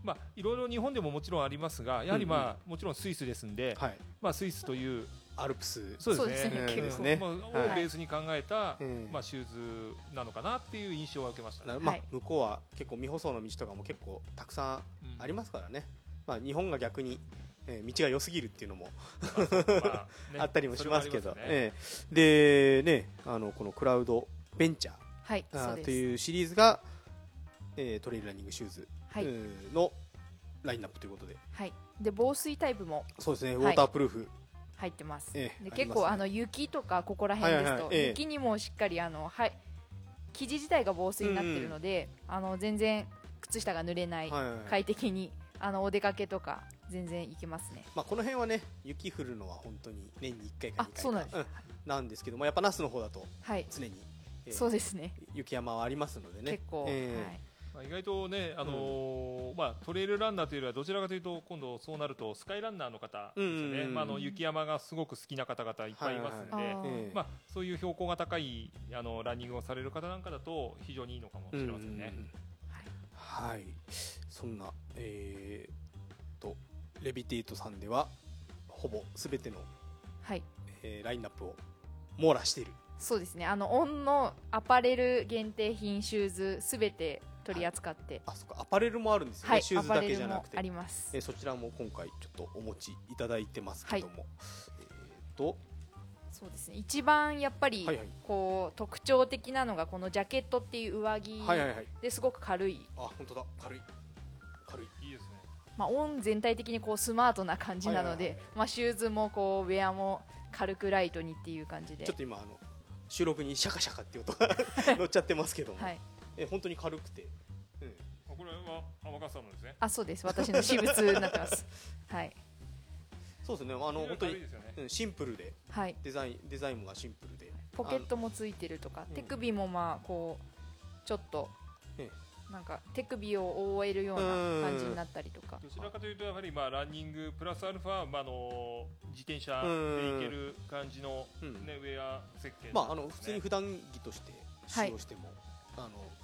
B: まあ、いろいろ日本でももちろんありますがやはり、まあもちろんスイスですんで、
A: はい。
B: まあ、スイスという
A: アルプス。
C: そうですね
A: うん
C: 結構
A: ね
B: まあ、を
A: はい
B: ベースに考えた、
A: うん
B: まあ、シューズなのかなっていう印象は受けましたね。
A: なまあ
C: はい
A: 向こうは結構未舗装の道とかも結構たくさん
B: うん
A: ありますからね。まあ日本が逆に。えー道が良すぎるっていうのも
B: まあね
A: あったりもしますけど、
B: それはあり
A: ええでねあのこのクラウドベンチャー
C: はい
A: というシリーズが、えートレイルランニングシューズ、
C: はい。
A: うんのラインナップということで。
C: はい、で防水タイプも
A: そうですね。ウ
C: はい。
A: ォータープルーフ、
C: 入ってます、
A: ええ
C: で
A: ありますね。
C: 結構あの雪とかここら辺ですと、
A: はいはいはい。ええ。
C: 雪にもしっかりあの、はい、生地自体が防水になってるので、あの全然靴下が濡れない、
A: はいはいはい。
C: 快適にあのお出かけとか全然行けますね。
A: まあ、この辺はね雪降るのは本当に年に1回か2回
C: そうなんです、
A: うん。なんですけどもやっぱ那須の方だと
C: はい。
A: 常に、えー
C: そうですね。
A: 雪山はありますのでね。
C: 結構、
A: えー
C: はい
B: まあ、意外とね、あのーまあ、トレイルランナーというよりはどちらかというと今度そうなるとスカイランナーの方ですよね、
A: うんうんうん
B: まあ、あの雪山がすごく好きな方々いっぱいいますんで、
C: はいはい
B: まあ、そういう標高が高いあのランニングをされる方なんかだと非常にいいのかもしれませんね。
A: うんはい。そんなえー、とレビテイトさんではほぼ全ての、
C: はい。
A: えーラインナップを網羅している。
C: そうですね。あのオンのアパレル限定品シューズすべて取り扱って。
A: あそこアパレルもあるんですよね、
C: はい、
A: シューズだけじゃなくて。
C: あります。
A: えーそちらも今回ちょっとお持ちいただいてますけども、えー、と
C: そうですね。一番やっぱり
A: はいはい。
C: こう特徴的なのがこのジャケットっていう上着
A: はいはいはい。
C: ですごく軽い、
A: あ本当だ。軽い。軽い。
B: いいですね。
C: まあ、オン全体的にこうスマートな感じなので、
A: はいはい
C: まあ、シューズもこうウェアも軽くライトにっていう感じで。
A: ちょっと今あの収録にシャカシャカっていう音が 乗っちゃってますけども、
C: はい、
A: え本当に軽くて、うん、
B: あこれはさんのですね。
C: あそうです。私の私物になってます。はい、
A: そうですね。あの本当に
B: ね。
A: うんシンプルで。
C: はい、
A: デザインデザインがシンプルで。
C: ポケットもついてるとか
A: うん
C: 手首もまあこうちょっと
A: え
C: なんか手首を覆えるような感じになったりとか。
B: どちらかというとやはりまあランニングプラスアルファ、まあ、あの自転車で行ける感じの、
A: うん。
B: ねウェア設計
A: まああの普通に
B: ね
A: 普段着として使用しても、あのなんか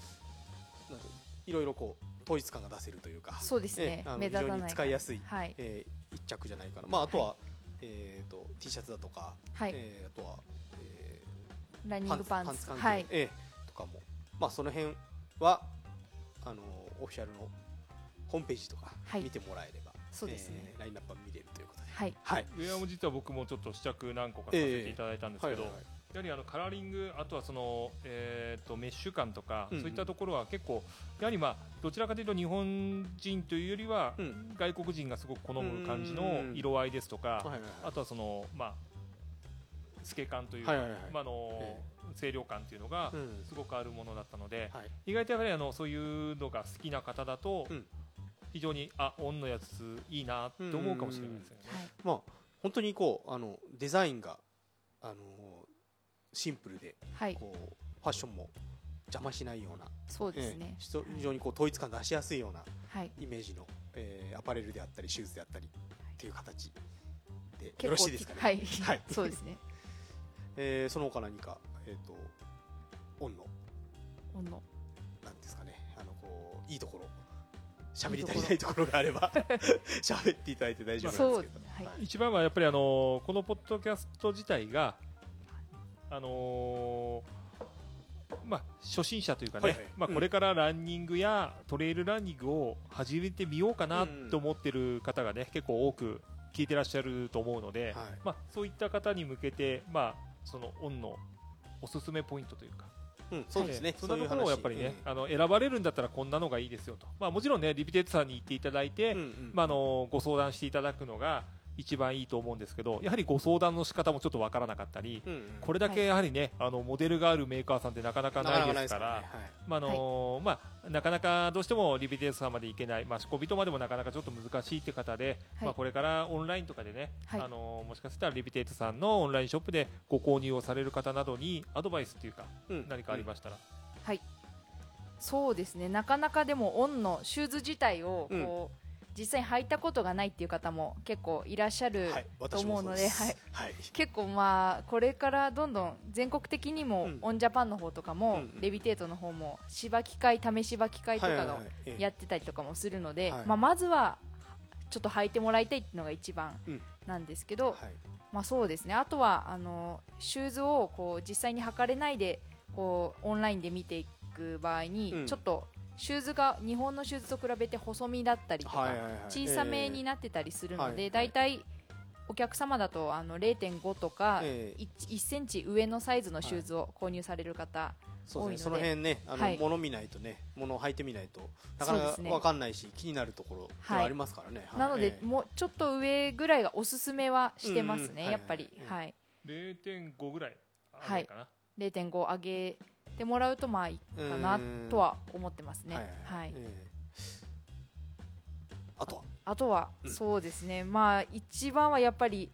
A: いろいろこう統一感が出せるというか
C: そうですね。
A: えあの
C: 目立たない
A: 非常に使いやすい、
C: はい。
A: えー一着じゃないかな。まああとは、えー、と T シャツだとか、
C: はい、
A: えーあとは、え
C: ランニ
A: ー
C: ングパンツ
A: 関係、
C: はい。
A: えーとかも。まあその辺はあのオフィシャルのホームページとか
C: はい。
A: 見てもらえれば、
C: そうですね、
A: えーラインナップは見れるということで。
C: はい。
A: はい。
B: ウェアも実は僕もちょっと試着何個かさせていただいたんですけど、
A: はいはいはい
B: やはりあのカラーリング、あとはその、えー、とメッシュ感とか、そういったところは結構、やはり、まあ、どちらかというと日本人というよりは、
A: うん。
B: 外国人がすごく好む感じの
A: うん
B: 色合いですとか、あとはその、まあ、透け感というか、まああの
A: え
B: 清涼感というのが
A: うん。
B: すごくあるものだったので、
A: はい。
B: 意外とやはりあのそういうのが好きな方だと、
A: うん。
B: 非常にあオンのやついいなって思うかもしれないですよね。
C: はい。
A: まあ本当にこうあのデザインがあのシンプルで
C: はい。
A: こうファッションも邪魔しないような
C: そうですね。
A: ええ非常にこう統一感出しやすいような
C: はい。
A: イメージの、えーアパレルであったりシューズであったりっていう形でよろしいですかね、
C: はい、
A: はい。
C: そうですね。
A: えーその他何か、えー、とオンの
C: オンの。
A: なんですかね？あのこういいところ。喋り足りないところがあれば 喋っていただいて大丈夫なんですけど、
C: そうはい。
B: 一番はやっぱりあのこのポッドキャスト自体が、あのーまあ、初心者というかね、
A: はいはい。
B: まあ、
A: うん。
B: これからランニングやトレイルランニングを始めてみようかな
A: うん
B: と思ってる方がね結構多く聞いてらっしゃると思うので、
A: はい。
B: まあ、そういった方に向けて、まあ、その On のおすすめポイントというか、
A: うん、そうですね、
B: ええそんなところをやっぱりね、あの選ばれるんだったらこんなのがいいですよと、まあ、もちろんねリピテッドさんに言っていただいて、
A: うんうん。
B: まあ、あのご相談していただくのが一番いいと思うんですけどやはりご相談の仕方もちょっとわからなかったり、
A: うんうん。
B: これだけやはりね、あのモデルがあるメーカーさんってなかなかないですから。
A: ね。はい。
B: まああのまあ、なかなかどうしてもリピテースさんまで行けない、まあ、マシコビトまでもなかなかちょっと難しいって方で、
C: はい。
B: まあ、これからオンラインとかでね、
C: はい。
B: あのもしかしたらリピテートさんのオンラインショップでご購入をされる方などにアドバイスっていうか、
A: うん。
B: 何かありましたら、
C: はい。そうですね。なかなかでもオンのシューズ自体をこう、実際に履いたことがないっていう方も結構いらっしゃる
A: はい、
C: と思うので、はい、
A: はい。
C: 結構まあこれからどんどん全国的にも、
A: うん
C: オンジャパンの方とかも、レビテートの方も芝機会試し履き会とかが
A: はいはいはいええ
C: やってたりとかもするので、
A: はい
C: まあ、まずはちょっと履いてもらいたいっていうのが一番
A: うん
C: なんですけど、
A: はい。
C: まあそうですね。あとはあのシューズをこう実際に履かれないでこうオンラインで見ていく場合に、
A: うん。
C: ちょっとシューズが日本のシューズと比べて細身だったりとか、
A: はいはいはい。
C: 小さめになってたりするので、
A: ええ
C: だいたい。お客様だとあの0.5とか
A: ええ。
C: 1, 1センチ上のサイズのシューズを購入される方、
A: そうですね、そ
C: 多いので。
A: の辺ね、あの、
C: はい。
A: 物見ないとね、物を履いてみないと、なかなかわかんないし、気になるところではありますからね。はい。
C: なので、
A: ええ。
C: もうちょっと上ぐらいがおすすめはしてますね、
A: うんうん。
C: やっぱり、
A: はい。
C: はい、
B: 0.5ぐらいあるかな、
C: 0.5上げてもらうとまあいいかな
A: うん
C: とは思ってますね。
A: はい
C: はい
A: ええ。あとは、
C: あとは、
A: うん。
C: そうですね、まあ、一番はやっぱり、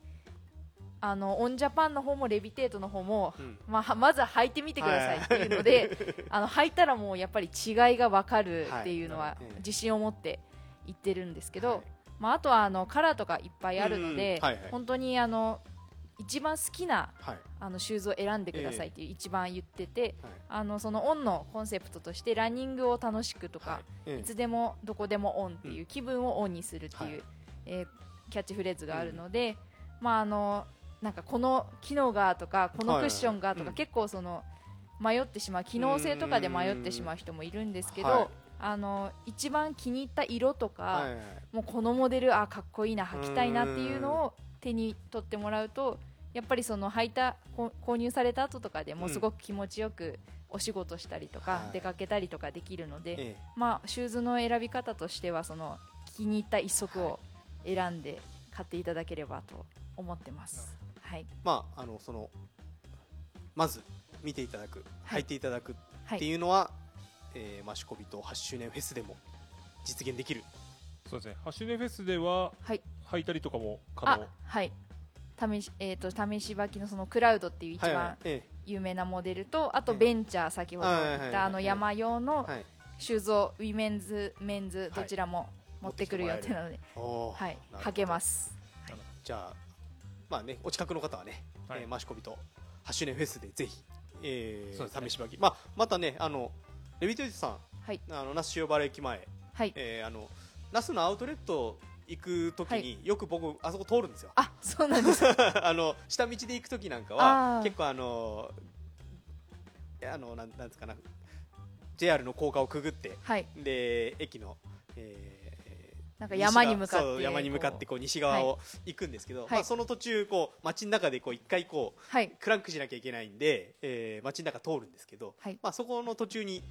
C: あのオンジャパンの方もレビテートの方も、
A: うん。
C: まあ、まずは履いてみてくださいっていうので、あの履いたらもうやっぱり違いが分かるっていうのは自信を持って言ってるんですけど、
A: はい。
C: まあ、あとはあのカラーとかいっぱいあるの
A: うん。
C: で、
A: はいはい。
C: 本当にあの一番好きな
A: はい、
C: あのシューズを選んでくださいっていう一番言ってて、
A: はい。
C: あのそのオンのコンセプトとしてランニングを楽しくとか、
A: はい。ええ。
C: いつでもどこでもオンっていう気分をオンにするっていう、
A: はい。
C: えーキャッチフレーズがあるので、まああのなんかこの機能がとかこのクッションがとか、結構その迷ってしまう機能性とかで迷ってしまう人もいるんですけど、
A: はい。
C: あの一番気に入った色とか、
A: はいはい。
C: もうこのモデルあかっこいいな履きたいなっていうのを手に取ってもらうとやっぱりその履いたこ購入された後とかでもすごく気持ちよくお仕事したりとか、
A: はい。
C: 出かけたりとかできるので、
A: え
C: まあ、シューズの選び方としてはその気に入った一足を選んで買っていただければと思ってます。はい、
A: えまあ、あの、その、まず見ていただく、
C: はい。
A: 履いていただくって
C: はい、
A: いうのは、えー、マシコビト8周年フェスでも実現できる。
B: そうですね。ハッシュネフェスでは
C: はい、
B: 履いたりとかも可
C: あ
B: 能、
C: はい。試しえー、と試し履きのそのクラウドっていう一
A: はいはい
C: 番
A: え。
C: 有名なモデルと、あと
A: ええ。
C: ベンチャー先ほど言ったあの山用の
A: えはい。
C: シューズをウィメンズメンズ
A: はい。
C: どちらも持ってくる予定なので、はい。履けます。
A: じゃあ、まあね、お近くの方はね、
B: はい。
A: えーマシコビと8周年フェスでぜひ、えー
B: そうですね。
A: 試し履き、まあ、またね、あのレビトイズさん、
C: はい。
A: あの那須塩原駅前、
C: はい。
A: えーあの那須のアウトレット行くときに、
C: はい。
A: よく僕、あそこ通るんですよ。
C: あ、そうなんです。
A: あの下道で行くときなんか
C: あ
A: は
C: ー。
A: 結構あのあのなんなんですかな。JR の高架をくぐって
C: はい。
A: で駅の、えー
C: なんか山に向かって
A: 山に向かってこう西側を行くんですけど、
C: はい。
A: まあ、その途中こう街の中でこう一回こう
C: はい。
A: クランクしなきゃいけないんで、えー、街の中通るんですけど、
C: はい。
A: まあ、そこの途中に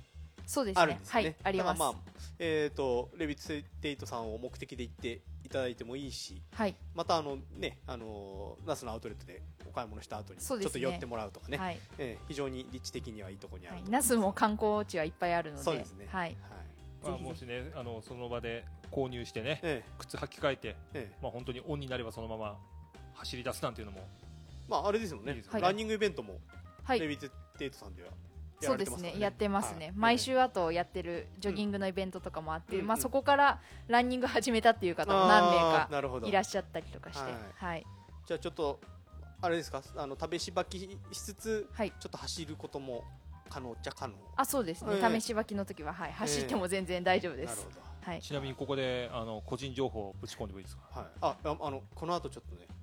C: そうですね。
A: あるんですよね。
C: はい。あります。
A: まあえー、とレビッツテイトさんを目的で行っていただいてもいいし
C: はい。
A: またあのねあのナスのアウトレットでお買い物した後にちょ
C: そうですね。
A: っと寄ってもらうとかね。
C: はい。
A: えー非常に立地的にはいいところにある。と
C: はい。那須も観光地はいっぱいあるので。
A: そうですね。
C: はい。
A: はい。
B: まあ、もしねあのその場で購入してね
A: え
B: 靴履き替えて、
A: ええ。え
B: まあ、本当にオンになればそのまま走り出すなんていうのも
A: まああれですもんね。
B: いいですよ
C: ね。
A: ランニングイベントも
C: はい。
A: レビテイトさんでは。や
C: そうですね。やってますね、
A: はい。
C: 毎週あとやってるジョギングのイベントとかもあって、まあ、
A: うん。うん
C: そこからランニング始めたっていう方も何名
A: あー
C: か
A: なるほど。
C: いらっしゃったりとかして。
A: はい。
C: はい、
A: じゃあちょっとあれですか？あの試し履きしつつ
C: はい、
A: ちょっと走ることも可能っちゃ可能。
C: あそうですね、
A: ええ。
C: 試し履きの時は、はい、走っても全然大丈夫です、
A: なるほど。
C: はい、
B: ちなみにここであの個人情報をぶち込んでもいいですか？
A: はい、あああのこの後ちょっとねあ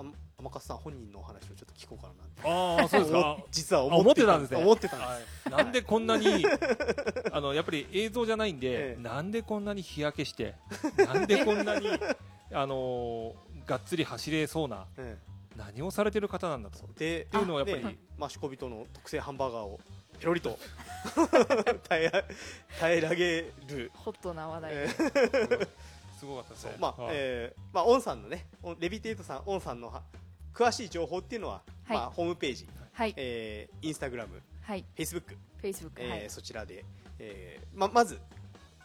A: 天笠さん本人のお話をちょっと聞こうかななんて。
B: ああそうですか。
A: 思実は
B: あ
A: 思っ
B: ててたんですね。
A: 思ってたんです、
B: はい。なんでこんなにあのやっぱり映像じゃないんで、
A: ええ。
B: なんでこんなに日焼けしてなんでこんなにあのがっつり走れそうな
A: え
B: 何をされてる方なんだと。
A: で
B: っていうのをやっぱり
A: ねマシコビトの特製ハンバーガーをペロリと耐え耐えらげる、
C: ホットな話題、
A: え
B: すごかったですね。
A: まあ、
B: はい。
A: えーまあオンさんのねレビテートさんオンさんのは詳しい情報っていうのは、
C: はい。
A: まあホームページ、
C: はい。
A: えーインスタグラム、
C: はい。
A: フェイスブック、
C: Facebook
A: えー
C: はい、
A: そちらで、えーままず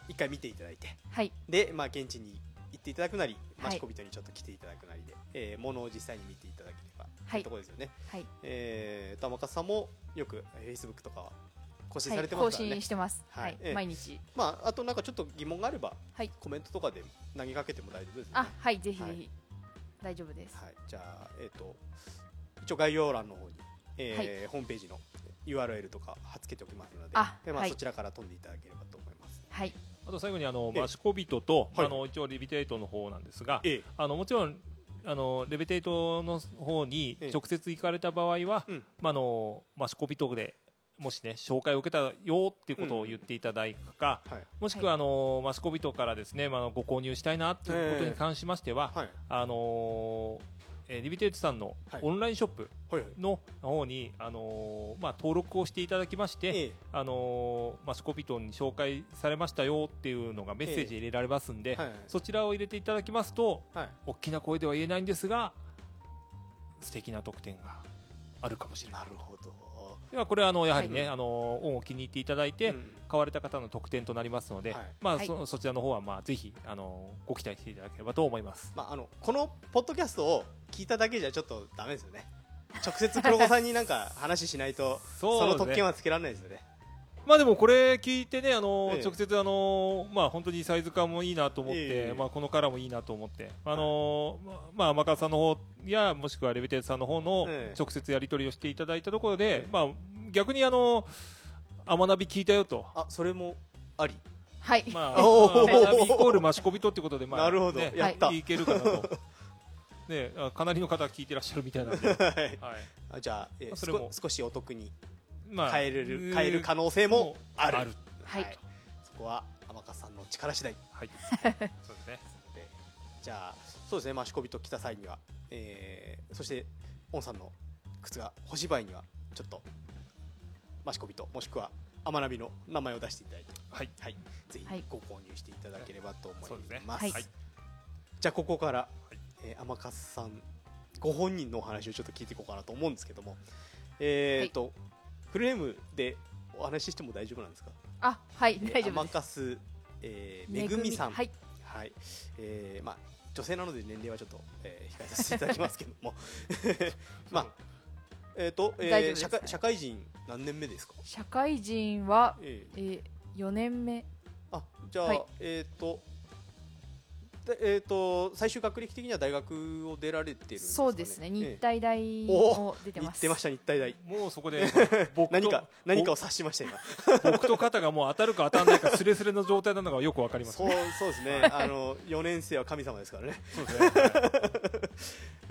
A: 一回見ていただいて。
C: はい。
A: で、まあ、現地に行っていただくなり、
C: はい。
A: マシコビトにちょっと来ていただくなりで、えー、ものを実際に見ていただければ
C: はい
A: とい。うところですよね。
C: はい。
A: えー、玉川さんもよくフェイスブックとかは更新されてますからね。
C: 新してます、はい。毎日。
A: まあ、あとなんかちょっと疑問があれば、
C: はい。
A: コメントとかで投げかけても大丈夫です。
C: あはいぜひぜひ、
A: はい。
C: 大丈夫です。
A: はい、じゃあ、えっ、と、一応概要欄の方に、えーホームページの URL とか貼っ付けておきますので、
C: あ
A: でまあ
C: はい。
A: そちらから飛んでいただければと思います。
C: はい。
B: あと最後にあの
A: ええ。
B: マシコビトと、
A: はい。
B: あの一応リビテイトの方なんですが、
A: ええ。
B: あのもちろんあのレビテイトの方に
A: ええ。
B: 直接行かれた場合は、
A: うん。
B: まああのマシコビトでもしね紹介を受けたよっていうことを言っていただくか、
A: はい。
B: もしくはあのマシコビトからですね、まあご購入したいなっていうことに関しましては、
A: はい。
B: あのえーリビテイトさんの
A: はい
B: オンラインショップ。の方に、あのまあ、登録をしていただきまして、
A: ええ
B: あのーマシコビトンに紹介されましたよっていうのがメッセージ入れられますんで、
A: はいはい
B: そちらを入れていただきますと
A: はい。
B: 大きな声では言えないんですが素敵な特典があるかもしれない
A: なるほど。
B: ではこれはあのやはりね、
A: はい
B: あの恩を気に入っていただいて、
A: うん。
B: 買われた方の特典となりますので、
A: はい。
B: まあ
C: はい。
B: そそちらの方はまあぜひあのご期待していただければと思います。
A: まあ、あのこのポッドキャストを聞いただけじゃちょっとダメですよね。直接黒子さんになんか話しないと そ
B: ね。
A: 特権はつけられないですよね
B: まあでもこれ聞いてね、あの
A: ええ。
B: 直接あのまあ本当にサイズ感もいいなと思って、
A: ええ。
B: まあこのカラーもいいなと思って、あのまあ天川さんの方やもしくはレベテーズさんの方の
A: ええ。
B: 直接やり取りをしていただいたところで、まあ逆にあの天ナビ聞いたよと。
A: あそれもあり。
C: はい、
B: まあ、
A: おー。
B: 天ナビイコールマシコビトってことで、まあ、
A: なるほど。
B: ね、
A: やった。
B: いけるかなと。ね、あかなりの方聞いてらっしゃるみたいなんで、はい。
A: はい。あじゃあ、えー
B: まあそれも。
A: 少少しお得に
B: ま
A: 変えれる、変える可能性もある。
B: ある。
C: はい。
A: そこは天川さんの力次第。
B: はい。そうですね。
A: でじゃあそうですね。マシコビと来た際には、えーそしてオンさんの靴が欲しい場合にはちょっとマシコビともしくは天ナビの名前を出していただいて。
B: はい。
A: はい、ぜひ
C: はい。
A: ご購入していただければと思います。
B: そうですね。
C: はい。
A: じゃあここから、えー、天笠さんご本人のお話をちょっと聞いていこうかなと思うんですけども、えっ、と、フルネームでお話ししても大丈夫なんですか？
C: あはい
A: えー
C: 大丈夫
A: 天
C: です。
A: 笠、えー、めぐみさん、
C: はい。
A: はい、えーまあ女性なので年齢はちょっと、えー控えさせていただきますけども、まあえっ、と、えー、社会社会人何年目ですか？
C: 社会人は、
A: え
C: えー、4年目。
A: ー、あじゃあ、
C: はい。
A: えっ、と。でえー、と最終学歴的には大学を出られてるんですか、ね、
C: そうですね。日
A: え。
C: 体大
A: お
C: を出てます。
A: え言ってました日体大。
B: もうそこで 僕と
A: 何か何かを指しました今。
B: 僕と肩がもう当たるか当たらないかスレスレの状態なのがよくわかります
A: そうそうですね。あの4年生は神様ですからね。
B: そうですね。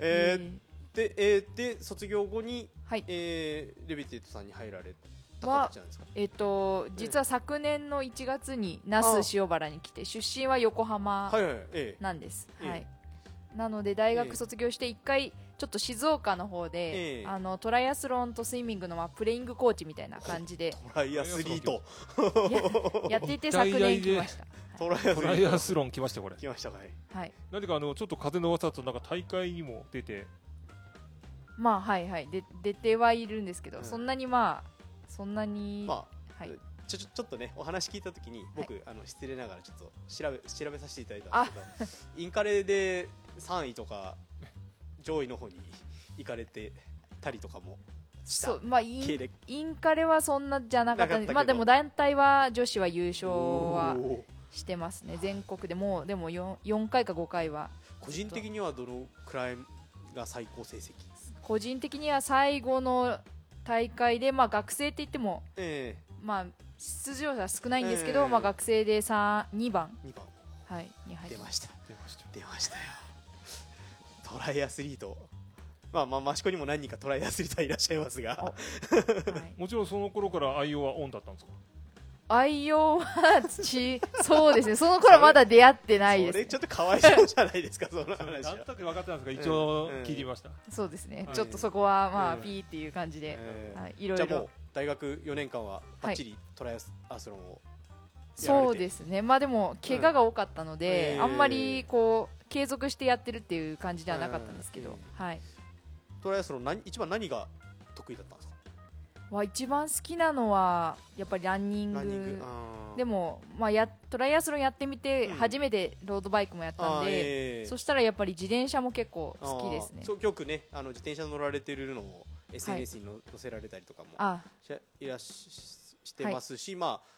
A: え
C: え
A: で,、えーで卒業後に、
C: はい。
A: えーレビテートさんに入られた形なんですか？
C: えっと実は昨年の1月に那須塩原に来て出身は横浜なんです、
A: ええ。
C: はい。なので大学卒業して1回ちょっと静岡の方で、
A: ええ。
C: あのトライアスロンとスイミングのまあプレイングコーチみたいな感じで。
A: え トライアスリート。
C: やっていて昨年来ました。
A: トライアスリ
B: ト。ライ
A: ート
B: アスロン来ましたこれ。
A: 来ましたかい
C: はい。
B: 何かあのちょっと風の噂だとなんか大会にも出て。
C: まあはいはい。で出てはいるんですけど、
A: うん。
C: そんなにまあそんなに、
A: まあ
C: はい、
A: ちょちょちょっとねお話聞いたときに僕、あの失礼ながらちょっと調べ調べさせていただいたんですけどインカレで3位とか上位の方に 行かれてたりとかもした
C: そうまあインインカレはそんなじゃなかったまあでも団体は女子は優勝はしてますね。全国で。もうでも 4, 4回か5回は。
A: 個人的にはどのくらいが最高成績
C: 個人的には最後の大会で、まあ、学生って言っても、
A: え
C: まあ、出場者は少ないんですけど、
A: ええ。
C: まあ、学生で3 2番、
A: え2番。
C: はい、に入って。ます
A: 出ました。
B: 出ました
A: 出ましたよ。トライアスリート。まあまあ益子にも何人かトライアスリートはいらっしゃいますが。
C: はい、
B: もちろんその頃から愛用はオンだったんですか？
C: 愛用はちそうですね。その頃まだ出会ってないです、ね
A: それちょ、っとかわいそうじゃないですかその話
B: なん
A: は。
B: となく分かってたんですが一応
A: うん
B: 聞いてみました、
C: そうですね、
B: はい
C: ちょっとそこはまあ、
A: うん
C: ピーっていう感じで、
A: ええ
C: はい、いろいろ。
A: じゃあもう大学4年間はバッチリトライアスロンを
C: そうですすね。まあでも怪我が多かったので、
A: うん。
C: あんまりこう継続してやってるっていう感じではなかったんですけど、
A: うん。
C: はい。
A: トライアスロン何一番何が得意だったんですか？
C: は一番好きなのはやっぱりランニング。
A: ランニング。あー。
C: でも、まあ、やトライアスロンやってみて
A: うん。
C: 初めてロードバイクもやったん
A: あー
C: で、
A: ええ。
C: そしたらやっぱり自転車も結構好きですね。
A: あー。そうよくね。あの自転車乗られてるのを SNS にの載せられたりとかも
C: あ。
A: しいらっししてますし、まあ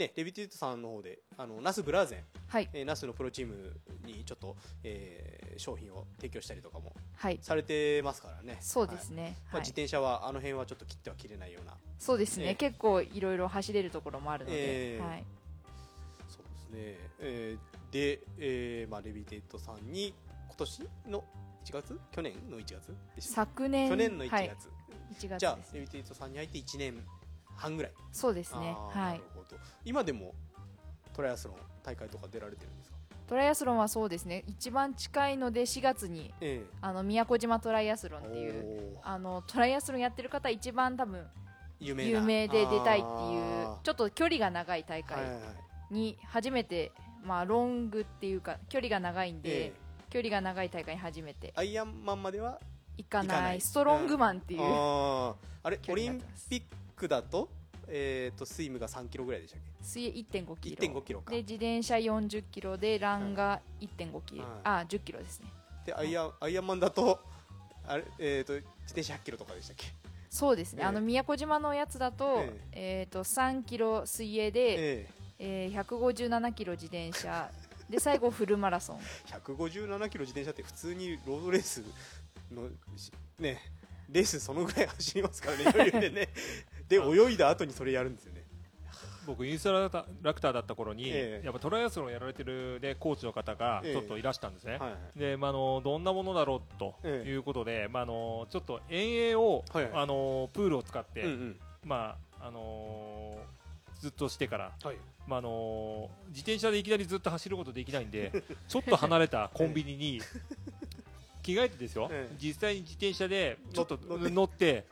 A: ねレビティートさんの方であのナスブラーゼン、
C: はい。
A: えー、ナスのプロチームにちょっと、えー商品を提供したりとかも
C: はい。
A: されてますからね。
C: そうですね、
A: はい。まあ、
C: はい。
A: 自転車はあの辺はちょっと切っては切れないような。
C: そうですね、
A: ええ
C: 結構いろいろ走れるところもあるので、
A: ええ
C: はい、
A: そうですね、えーで、えーまあ、レビティートさんに今年の1月？去年の1月？
C: 昨年。
A: 去年の1月、
C: はい、1月
A: じゃあレビティートさんに入って1年半ぐらい。
C: そうですね。は
A: ないるほど。今でもトライアスロン大会とか出られてるんですか？
C: トライアスロンはそうですね。一番近いので4月に
A: え
C: あの宮古島トライアスロン
A: え
C: っていう
A: おー。
C: あのトライアスロンやってる方一番多分
A: 有名な。
C: 有名で出たいっていう
A: あ
C: ちょっと距離が長い大
A: はいはいはい。
C: に初めて、まあ、ロングっていうか距離が長いんで、
A: え
C: 距離が長い大会に初めて。
A: えアイアンマンまでは
C: 行かない。
A: 行かない。
C: ストロングマンっていう、
A: あー。あれ
C: 距
A: オリン
C: 離になってます。
A: ピックだと,、えー、とスイムが3キロぐらいでしたっ
C: 水泳1.5キ
A: け
C: ロ
A: 1.5キロか。
C: で自転車40キロでランが1.5キロ、
A: はい。
C: あ10キロですね。
A: でアイアンアイアンマンだとあれ、えー、と自転車100キロとかでしたっけ？
C: そうですね、
A: ええ。
C: あの宮古島のやつだと,、えー、と3キロ水泳で、
A: え
C: え。ー157キロ自転車。で最後フルマラソン。
A: え157キロ自転車って普通にロードレースのしねレースそのぐらい走りますからね 余裕でねで泳いだ後にそれやるんですよね。
B: 僕インストラクターだった頃に、
A: ええ。
B: やっぱトライアスロンやられてる、ね、コーチの方が
A: ええ。
B: ちょっといらしたんですね、
A: はいはい。
B: でまあ、あのどんなものだろうと
A: ええ。
B: いうことで、まあ、あのちょっと遠泳を、
A: はいはい。
B: あのプールを使って、
A: うんうん。
B: まああのずっとしてから、
A: はい。
B: まああの自転車でいきなりずっと走ることできないんで ちょっと離れたコンビニに 着替えてですよ、
A: ええ。
B: 実際に自転車でちょっと
A: 乗って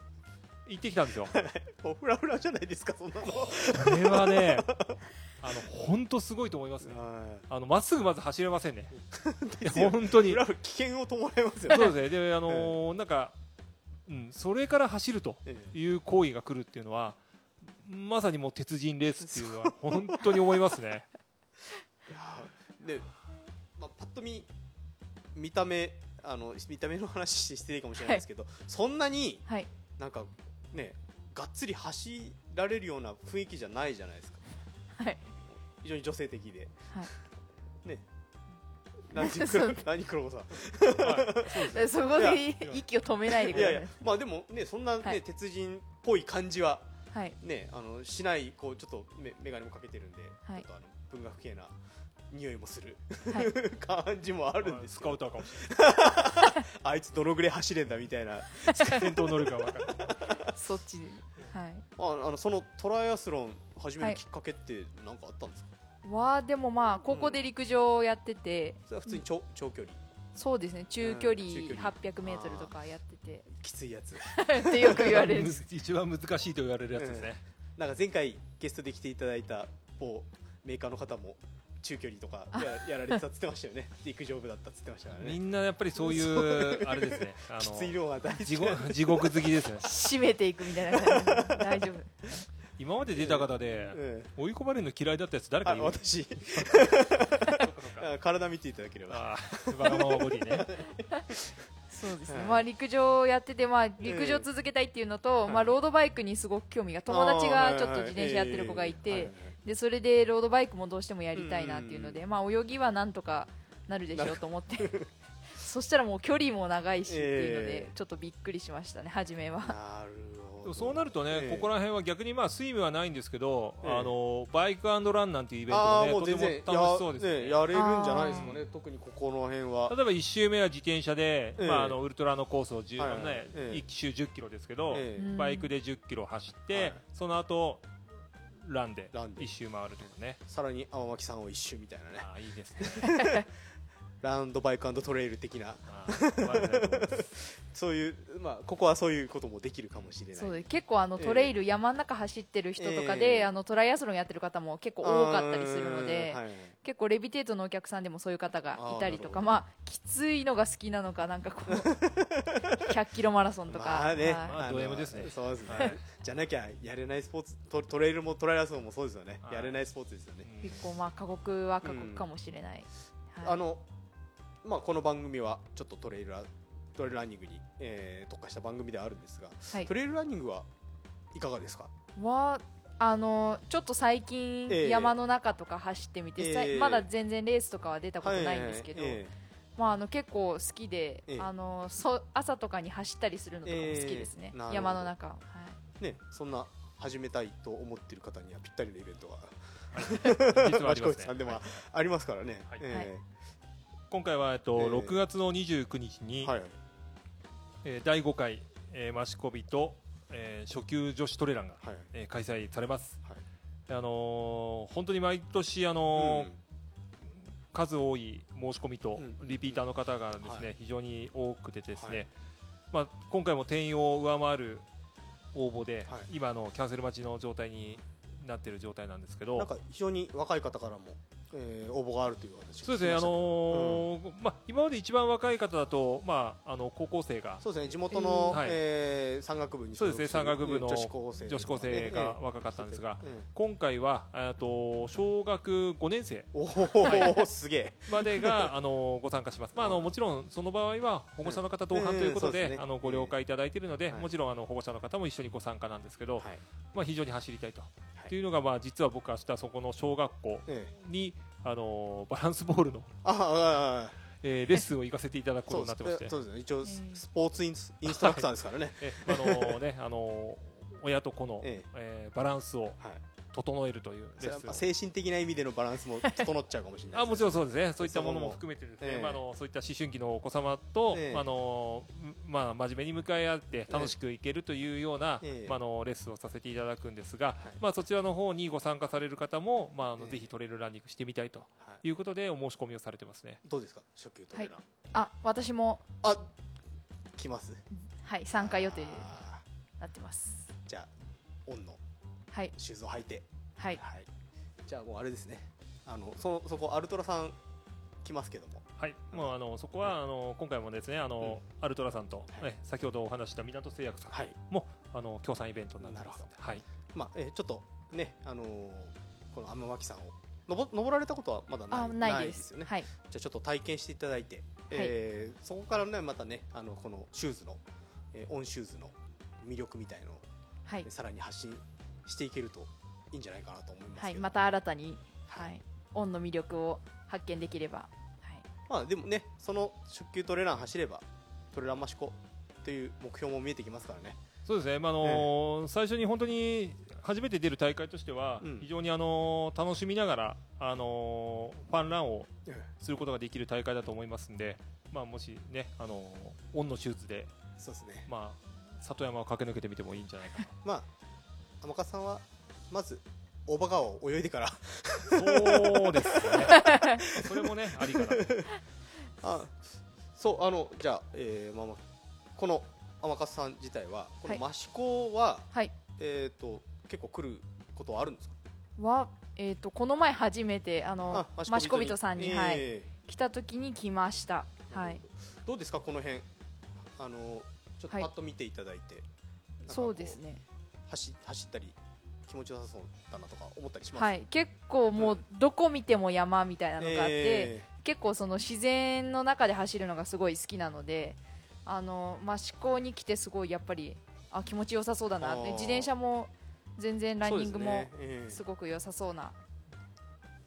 B: 行ってきたんですよ。
A: おフラフラじゃないですかそんなの
B: これはね あの本当すごいと思いますね。
A: は
B: あのまっすぐまず走れませんね。本当に
A: フラフラ危険を伴いますよ
B: そうですね。であのーなんか、うん、それから走ると
A: ええ
B: いう行為が来るっていうのはまさにもう鉄人レースっていうのは本当に思いますね。
A: いやーで、まあ、パッと見見た目あの見た目の話して失礼かもしれないですけど、そんなに
C: はい
A: なんかねがっつり走られるような雰囲気じゃないじゃないですか。
C: はい。
A: 非常に女性的で、
C: はい。
A: ね。何
C: そう。
A: 何黒子さん？
C: え そこで息を止めないでください。
A: いやいや。まあでもねそんなね、
C: はい。
A: 鉄人っぽい感じは
C: はい。
A: ねあのしないこうちょっとメメガネもかけてるんで、
C: はい。
A: ちょっとあの文学系な匂いもする。
C: はい。
A: 感じもあるんです
B: ス
A: けど。
B: カウターかもしれない。
A: あいつどのぐらい走れんだみたいな。
B: 戦闘能力が分かる。
C: そっちではい。
A: ああのそのトライアスロン始めるきっかけって何かあったんですか、
C: はでもまあ高校で陸上をやってて、
A: それは普通に長長距離。
C: そうですね。中距離
A: うん中距離。
C: 800m とかやってて。
A: きついやつ。
C: ってよく言われる。
B: む 一番難しいと言われるやつですね、
A: なんか前回ゲストで来ていただいた某メーカーの方も中距離とかや やられてたっつってましたよね。陸上部だったっつってましたからね。
B: みんなやっぱりそういうあれですね。あ
A: きついのが大好
B: 地獄地獄好きですね。
C: 締めていくみたいな感じ。で大丈夫。
B: 今まで出た方で
A: うん。
B: 追い込まれるの嫌いだったやつ誰か
A: あ
B: いる？
A: 私。あ体見ていただければ。
B: わがままボディね。
C: そうですね、
A: はい
C: まあ陸上やってて、まあ、陸上続けたいっていうのと、
A: うん。
C: まあ、ロードバイクにすごく興味が友達がちょっと自転車やってる子がいて、でそれでロードバイクもどうしてもやりたいなっていうので、まあ、泳ぎはなんとかなるでしょうと思って。そしたらもう距離も長いしっていうので、
A: ええ。
C: ちょっとびっくりしましたね初めは。
A: なるほど。
B: そうなるとね、
A: ええ。
B: ここら辺は逆にまあスイムはないんですけど、
A: ええ。
B: あのバイクランなんていうイベント
A: も
B: もねとても楽しそうですね。
A: や,、ね、やれるんじゃないですかね特にここの辺は。
B: 例えば1周目は自転車で、
A: ええ。
B: まあ、あのウルトラのコースを10、
A: はいはい。
B: ね
A: ええ。
B: 1周1 0キロですけど、バイクで1 0キロ走って、
A: はい。
B: その後ランで
A: ランで。
B: 1周回るとかね。
A: さらに天巻さんを一周みたいなね。
B: ああいいですね
A: ラウンドバイクトレイル的な。そういうまあここはそういうこともできるかもしれない。
C: そうです。結構あの
A: ええ
C: トレイル、山の中走ってる人とかで、
A: ええ。
C: あのトライアスロンやってる方も結構多かったりするので、
A: はい
C: 結構レビテートのお客さんでもそういう方がいたりとかまあきついのが好きなのかなんかこう 100キロマラソンとか、
A: まあね、
C: はい。
B: まあド M ですね。
A: そうですね、
B: はい。
A: じゃなきゃやれないスポーツトトレイルもトライアスロンもそうですよね、
B: はい。
A: やれないスポーツですよね、
C: 結構まあ過酷は過酷かもしれない、はい。
A: あのまあこの番組はちょっとトレイルラトレイルランニングに、えー特化した番組ではあるんですが、
C: はい。
A: トレイルランニングはいかがですか？
C: はあのちょっと最近
A: ええ。
C: 山の中とか走ってみて、
A: ええ。
C: まだ全然レースとかは出たことないんですけど、
A: はいはいはい
C: まあ、あの結構好きで、
A: ええ。
C: あのそ朝とかに走ったりするのとかも好きですね、山の中、はい、
A: えーねそんな始めたいと思っている方にはぴったりのイベントが
B: 実はありますね。
A: でも
B: はい。
A: ありますからね、
B: はい。
A: え
B: 今回は、えっと
A: ええ
B: 6月の29日に、
A: ーはい。
B: えー第5回、えー、益子びと、えー初級女子トレランが、
A: はい。
B: えー開催されます、
A: はい。
B: あのー本当に毎年、あのー数多い申し込みと
A: うん。
B: リピーターの方がですね、
A: はい。
B: 非常に多くてですね、
A: はい。
B: まあ、今回も定員を上回る応募で、
A: はい。
B: 今のキャンセル待ちの状態になっている状態なんですけど。
A: なんか非常に若い方からも、えー応募があるという話を
B: そうですね、あのーまあ、今まで一番若い方だと、まあ、あの高校生が。
A: そうですね。地元の、
B: はい。
A: えー山岳部に
B: そうですね。山岳部の
A: 女子高生
B: 女子高生が若かったんですが、
A: ええ
B: 今回はえーと小学5年生
A: おお、すげえ。
B: までがあのご参加します、まあ、あのもちろんその場合は保護者の方同伴ということで,、
A: うんですね。
B: あのご了解いただいているので、
A: はい。
B: もちろんあの保護者の方も一緒にご参加なんですけど、
A: はい。
B: まあ、非常に走りたいと,、
A: い
B: というのが、まあ、実は僕は明日そこの小学校
A: ええ。
B: にあのバランスボールの、
A: あああ
B: えーレッスンを行かせていただくことになってまして。
A: ですそうですね。一応
C: ん
A: スポーツインスインストラクターですからね、
B: えあのねあの親と子の、
A: え。
B: えーバランスを
A: はい
B: 整えるというレッス
A: 精神的な意味でのバランスも整っちゃうかもしれない。
B: あもちろんそうですね、そういった
A: も
B: ものも含めてですね、
A: ええ。
B: まあ、あのそういった思春期のお子様と、
A: ええ。
B: まああのんまあ、真面目に向かい合って楽しくいけるというような、
A: ええ。
B: まあ、あのレッスンをさせていただくんですが、
A: はい。
B: まあ、そちらの方にご参加される方も、まあ、あの
A: ええ
B: ぜひトレイルランニングしてみたいと
A: はい。
B: いうことでお申し込みをされてますね。
A: どうですか初級トレーナー、
C: あ私も、
A: あ来ます。
C: はい、参加予定に
A: あ
C: なってます。
A: ーじゃあオンの
C: はい。
A: シューズを履いて。
C: はい。
A: はい。じゃあもうあれですね。あのそそこアルトラさん来ますけども。
B: はい、もうあのそこはあの今回もですねあの、アルトラさんと、
A: は
B: 先ほどお話しした港製薬さん
A: はい。
B: も、あの協賛イベントになってます。
A: なる
B: はい、
A: まあ、えーちょっとねあのーこの天巻さんを登登られたことはまだない
C: あないです。
A: よね。
C: はい。
A: じゃあちょっと体験していただいて、えーそこからねまたねあのこのシューズの、えーオンシューズの魅力みたいのを、
C: はい。
A: さらに発信していけるといいんじゃないかなと思いますけど、
C: はい、また新たに、はい、オンの魅力を発見できれば、はい、
A: まあでもねその初級トレラン走ればトレランマシコという目標も見えてきますからね。
B: そうですね、まああの最初に本当に初めて出る大会としては、
A: うん。
B: 非常にあの楽しみながら、あのファンランをすることができる大会だと思いますんで、まあ、もしね、あのオンのシューズで、
A: そうですね。
B: まあ、里山を駆け抜けてみてもいいんじゃないかな。
A: まあ天笠さんはまず大場川を泳いでから。
B: そうですね。それもねありかなと。
A: あそうあのじゃあ、えーまあまあ、この天笠さん自体はこの
C: はい
A: 益子は、
C: はい。
A: えっ、と結構来ることはあるんですか？
C: は、えー、とこの前初めてあの
A: あ
C: マシコビトさんに、はい、
A: え
C: 来た時に来ました。はい。
A: ーどうですかこの辺？あのちょっとパ
C: はい。
A: ッと見ていただいて、なんかこ
C: そうですね
A: 走走ったり気持ちよさそうだなとか思ったりします？
C: はい。結構もうどこ見ても山みたいなのがあって、
A: え
C: 結構その自然の中で走るのがすごい好きなのであの益子に来てすごいやっぱりあ気持ちよさそうだなって。
A: あー。
C: 自転車も全然
A: ー
C: ランニングも
A: す
C: ごく良さそうな、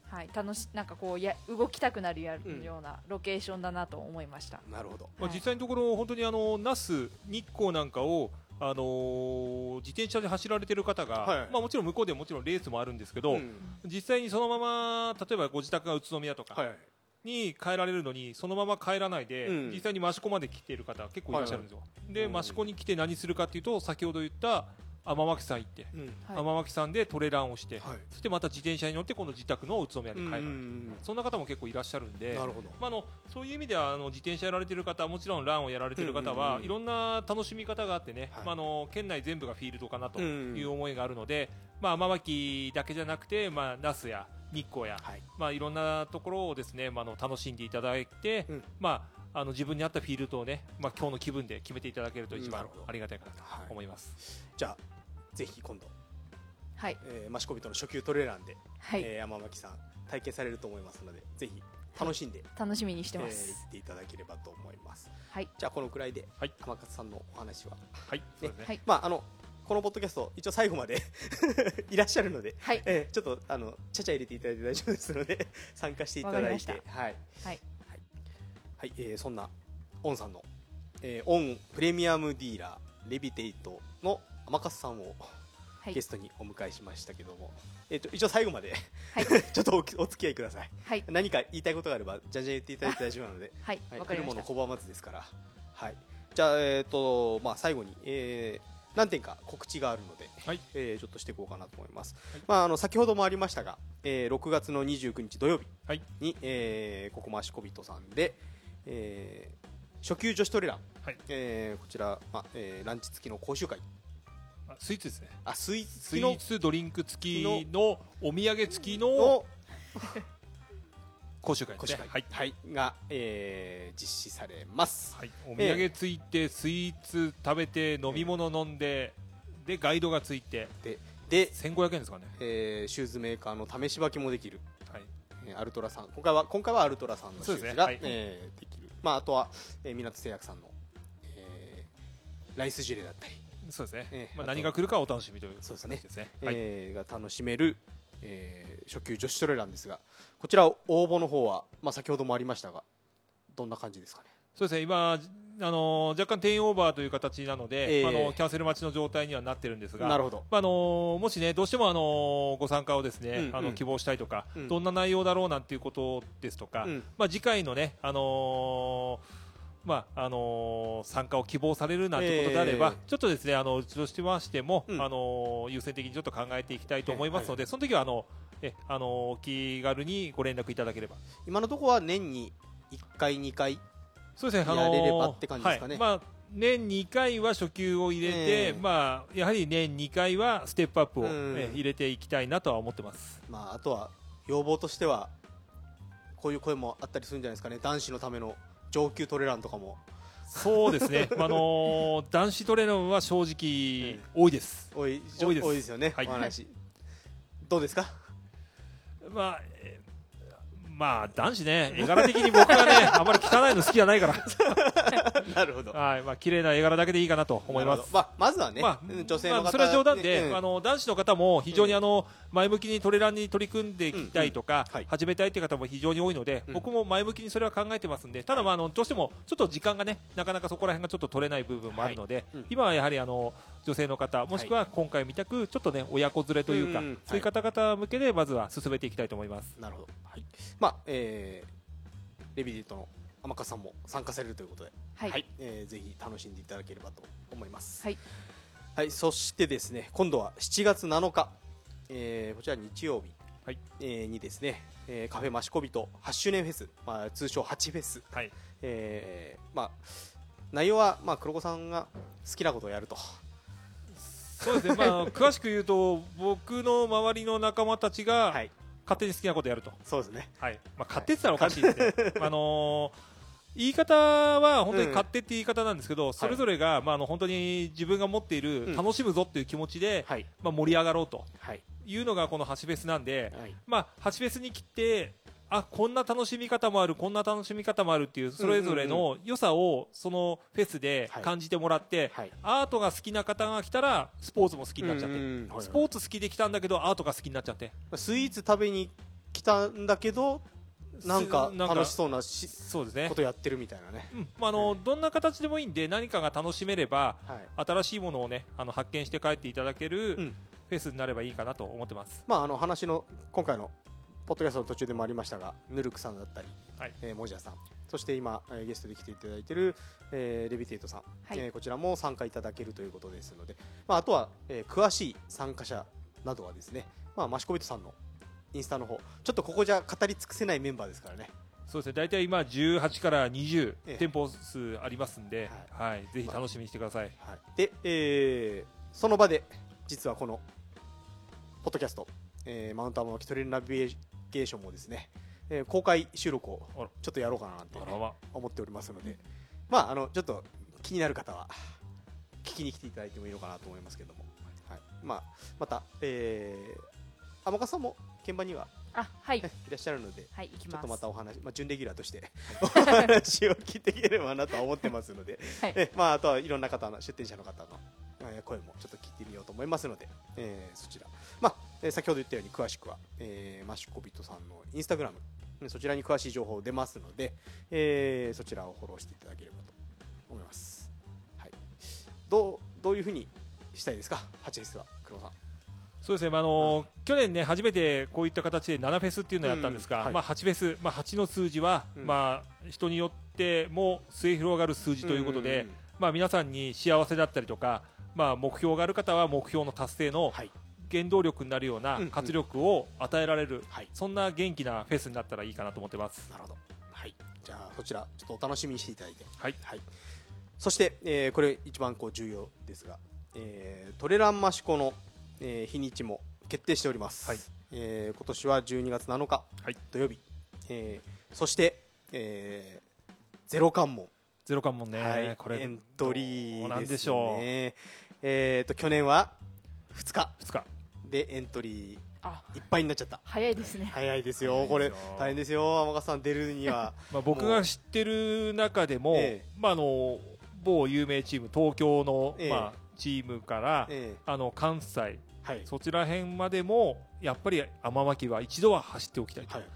C: はい、楽しなんかこうや動きたくなるようなロケーションだなと思いました、
A: なるほど。
B: まあ、
C: はい。
B: 実際のところ、本当にあの那須、日光なんかを、あのー自転車で走られてる方が、
A: はい。
B: まあ、もちろん向こうでもちろんレースもあるんですけど、
A: うん。
B: 実際にそのまま例えばご自宅が宇都宮とか
A: はい。
B: に帰られるのにそのまま帰らないで、
A: うん。
B: 実際に益子まで来ている方結構いらっしゃるんですよ、で
A: うん。
B: 益子に来て何するかっていうと先ほど言った天巻さん行って、天巻さんでトレランをして、
A: はい。
B: そしてまた自転車に乗って今度自宅の宇都宮に帰る、
A: うん。
B: そんな方も結構いらっしゃるんで
A: なるほど。
B: まあ、あのそういう意味ではあの自転車やられてる方もちろんランをやられてる方
A: うんうん
B: は、
A: うん。
B: いろんな楽しみ方があってね、
A: はい。
B: まあ、あの県内全部がフィールドかなと
A: うん
B: いう思いがあるので、まあ、天巻だけじゃなくて、まあ、那須や日光や、
A: はい。
B: まあ、いろんなところをですね、まあ、あの楽しんでいただいて、
A: うん。
B: まあ、あの自分に合ったフィールドをね、まあ、今日の気分で決めていただけると一番ありがたいかなと
A: はい
B: 思います。
A: じゃあぜひ今度、
C: はい。
A: えー、益子人の初級トレーランで、
C: はい。
A: えー山巻さん体験されると思いますのでぜひ楽しんで、
C: 楽しみにしてま
A: えー
C: す、
A: 行っていただければと思います。
C: はい。
A: じゃあこのくらいで、
B: はい。
A: 天勝さんのお話は。
B: はい、そうですね。
C: はい。
A: まああのこのポッドキャスト一応最後まで いらっしゃるので、
C: はい。
A: えーちょっとあのちゃちゃ入れていただいて大丈夫ですので参加していただい
C: わかりまして
A: はい。
C: はい
A: はい、えーそんなオンさんの、えーオンプレミアムディーラーレビテイトの天勝さんを
C: はい。
A: ゲストにお迎えしましたけども、えー、と一応最後まで
C: はい。
A: ちょっとおお付き合いください。
C: はい。
A: 何か言いたいことがあればじゃんじゃん言っていただいて大丈夫なので、
C: はい。
A: はい、
C: わかりました。
A: 来るもの拒まずですからはい。じゃあえっ、とまあ最後に、えー何点か告知があるので、
B: はい。
A: えーちょっとしていこうかなと思います、まあ、あの先ほどもありましたが、えー6月の29日土曜日
B: はい。
A: に、えーここもアシコビットさんで、えー初級女子トレラン、
B: はい。
A: えーこちら、まあえーランチ付きの講習会。
B: あスイーツですね。
A: あスイーツ
B: スイーツドリンク付きのお土産付きの
A: の
B: 講習会
A: 講習会、
B: ですね。はい。
A: はい。が、えー実施されます。
B: はい、お土産ついて、スイーツ食べて飲み物飲んで、でガイドがついて。
A: でで、
B: 1500円ですかね、
A: えーシューズメーカーの試し履きもできるアルトラさん。今回は今回はアルトラさんのシューズが、
B: ね。はい。
A: えーできる、まあ、あとは、えー、港製薬さんの、えーライスジュレだったり、
B: そうですね、まあ、
A: ええあと
B: 何が来るかお楽しみという
A: そうですね。
B: 形ですね。はい、
A: えーが楽しめる、えー初級女子トレランですがこちら応募の方は、まあ、先ほどもありましたがどんな感じですかね？
B: そうですね、今、あのー若干定員オーバーという形なので、
A: ええ。
B: あのキャンセル待ちの状態にはなってるんですが、
A: なるほど。
B: まああのーもしね、どうしても、あのーご参加をですね、
A: うんうん。
B: あの希望したいとか、
A: うん。
B: どんな内容だろうなんていうことですとか、
A: うん。
B: まあ、次回のね、あのーまああのー参加を希望されるなんてことであれば、
A: ええ。
B: ちょっとですねあのうちとしてましても、
A: うん。
B: あのー優先的にちょっと考えていきたいと思いますので、その時はあのえあの気軽にご連絡いただければ。
A: 今のところは年に1回2回
B: そうですね、あのー
A: やれればって感じですかね。
B: はい。まあ年2回は初級を入れて、
A: ええ。
B: まあ、やはり年2回はステップアップを、
A: うん。
B: え入れていきたいなとは思ってます。
A: まあ、あとは要望としてはこういう声もあったりするんじゃないですかね。男子のための上級トレランとかも。
B: そうですね、あのー男子トレーナーは正直多いです。
A: 多い
B: 多いです。
A: 多いですよね、
B: はい。
A: お話。どうですか？
B: まあ、えーまあ、男子ね、絵柄的に僕がね、あまり汚いの好きじゃないから、
A: なるほど。
B: はい、まあ、綺麗な絵柄だけでいいかなと思います。
A: まあ、まずはね、
B: まあ
A: うん女性の方、
B: まあそれは冗談で、
A: うん。
B: あの男子の方も非常にあの前向きにトレランに取り組んでいきたいとか、
A: うんはい。
B: 始めたいという方も非常に多いので、
A: うん。
B: 僕も前向きにそれは考えてますんで、ただ、まあ、あのどうしてもちょっと時間がね、なかなかそこら辺がちょっと取れない部分もあるので、
A: うん。
B: 今はやはりあの女性の方、もしくは今回みたく、ちょっとね、親子連れというか、
A: うん。
B: そういう方々向けで、まずは進めていきたいと思います。
A: なるほど、はい。まあえーレビディットの天笠さんも参加されるということで、
C: はい。
A: えーぜひ楽しんでいただければと思います。
C: はい。
A: はい、そしてですね、今度は7月7日、えーこちら日曜日、
B: はい。
A: えーにですね、えーカフェマシコビと8周年フェス、まあ、通称8フェス、
B: はい。
A: えーまあ、内容は、まあ、黒子さんが好きなことをやると。
B: そうですね、まあ、詳しく言うと僕の周りの仲間たちが
A: はい、
B: 勝手に好きなことやると、
A: そうですね。
B: はい。まあ、勝手って言ったらおかしいで。すね、あのー言い方は本当に勝手って言い方なんですけど、それぞれが、まあ、あの本当に自分が持っている
A: うん。
B: 楽しむぞっていう気持ちで、
A: はい、
B: まあ、盛り上がろうと
A: はい、
B: いうのがこのハシフェスなんで、
A: はい、
B: まあ、ハシフェスに来てあこんな楽しみ方もあるこんな楽しみ方もあるっていうそれぞれの良さをそのフェスで感じてもらって、
A: はい。
B: アートが好きな方が来たらスポーツも好きになっちゃって、
A: はい
B: スポーツ好きで来たんだけどアートが好きになっちゃって。
A: スイーツ食べに来たんだけど、なんか楽しそうなし
B: そうですね。
A: ことやってるみたいなね。
B: うん。まあ、あのどんな形でもいいんで何かが楽しめれば
A: はい。
B: 新しいものをねあの発見して帰っていただける
A: うん。
B: フェスになればいいかなと思ってます、
A: まあ、あの話の今回のポッドキャストの途中でもありましたがヌルクさんだったり、
B: はい。
A: えー、モジャさん。そして今、えーゲストで来ていただいている、えーレビテートさん、
C: はい。
A: えーこちらも参加いただけるということですので、まあ、あとは、えー詳しい参加者などはですね、まあ、マシコビットさんのインスタの方ちょっとここじゃ語り尽くせないメンバーですからね。
B: そうですね。大体今18から20
A: ええ。
B: 店舗数ありますんで、はい。ぜひ楽しみにしてください、
A: はい、で、えーその場で実はこのポッドキャスト、えーマウントアマのキトレルナビゲーションもですね、えー公開収録をちょっとやろうかななんて
B: あらま
A: 思っておりますので、まあ、あのちょっと気になる方は聞きに来ていただいてもいいのかなと思いますけども、はい。まあ、また、えー、天笠さんも鍵盤には
C: あはい。
A: いらっしゃるので、
C: はい
A: ちょっとまたお話、まあ、準レギュラーとして お話を聞いていければなとは思ってますので、
C: はい。
A: えまあ、あとはいろんな方の出店者の方の、えー声もちょっと聞いてみようと思いますので、えーそちら、まあえー先ほど言ったように詳しくは、えーマシュコビットさんのインスタグラムえーそちらに詳しい情報出ますので、えーそちらをフォローしていただければと思います、はい、どうどういうふうにしたいですか？8ですは黒さん。
B: そうですね、まああの去年ね初めてこういった形で7フェスっていうのをやったんですが、
A: うん。はい。
B: まあ8フェス、まあ8の数字は、
A: うん。
B: まあ人によっても末広がる数字ということで、
A: んんん。
B: まあ皆さんに幸せだったりとか、まあ目標がある方は目標の達成の
A: はい
B: 原動力になるような
A: うん
B: 活力を与えられる、
A: はい
B: そんな元気なフェスになったらいいかなと思ってます。
A: なるほど。はい。じゃあ、そちら、ちょっとお楽しみにしていただいて。
B: はい。
A: はい。そして、えーこれ一番こう重要ですが、えートレランマシコの、えー日にちも決定しております。
B: はい
A: えー今年は12月7日、
B: はい
A: 土曜日。えーそして、えーゼロ関門。
B: ゼロ関門ね、
A: はい。
B: これ
A: エントリーです、ね。
B: なんでしょう
A: えーと、去年は2日
B: 2日
A: でエントリ
C: あ
A: ーいっぱいになっちゃった。
C: 早いですね
A: 早いですよ、これ。大変ですよ、天笠さん出るには。
B: まあ、僕が知ってる中でも、
A: ええ
B: まあ、あの某有名チーム東京の、
A: ええ
B: まあ、チームから、
A: え
B: あの関西
A: ーはい。
B: そちら辺までもやっぱり天巻は一度は走っておきたいと、
A: はい。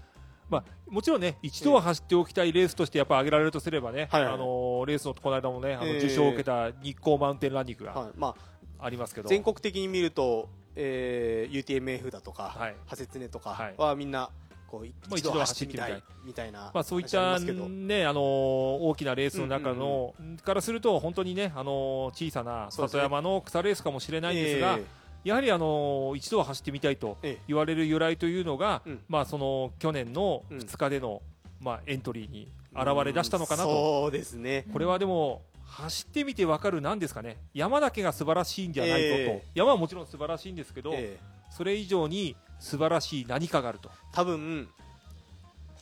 B: まあ、もちろんね一度は走っておきたいレースとしてやっぱ挙げられるとすればね、
A: はいはい
B: あのレースのこの間もねあの
A: ええ
B: 受賞を受けた日光マウンテンランニングが
A: はい。まあ、
B: ありますけど、
A: 全国的に見ると、えー、UTMF だとか、
B: はい。
A: ハセツネとか
B: は
A: みんなこう一度は走ってみたい。みたいな
B: まあ、そういった、ね、あの大きなレースの中の、からすると本当にね、あの小さな里山の草レースかもしれないんですが、
A: え
B: やはり、あの一度は走ってみたいと
A: ええ。
B: 言われる由来というのが、
A: うん。
B: まあ、その去年の
A: うん。
B: 2日での、まあ、エントリーに
A: え
B: 現れ出したのかなと、
A: そうですね。
B: これはでも走ってみて分かるなんですかね。山だけが素晴らしいんじゃないぞと、
A: ええ。
B: 山はもちろん素晴らしいんですけど、
A: ええ。
B: それ以上に素晴らしい何かがあると。
A: 多分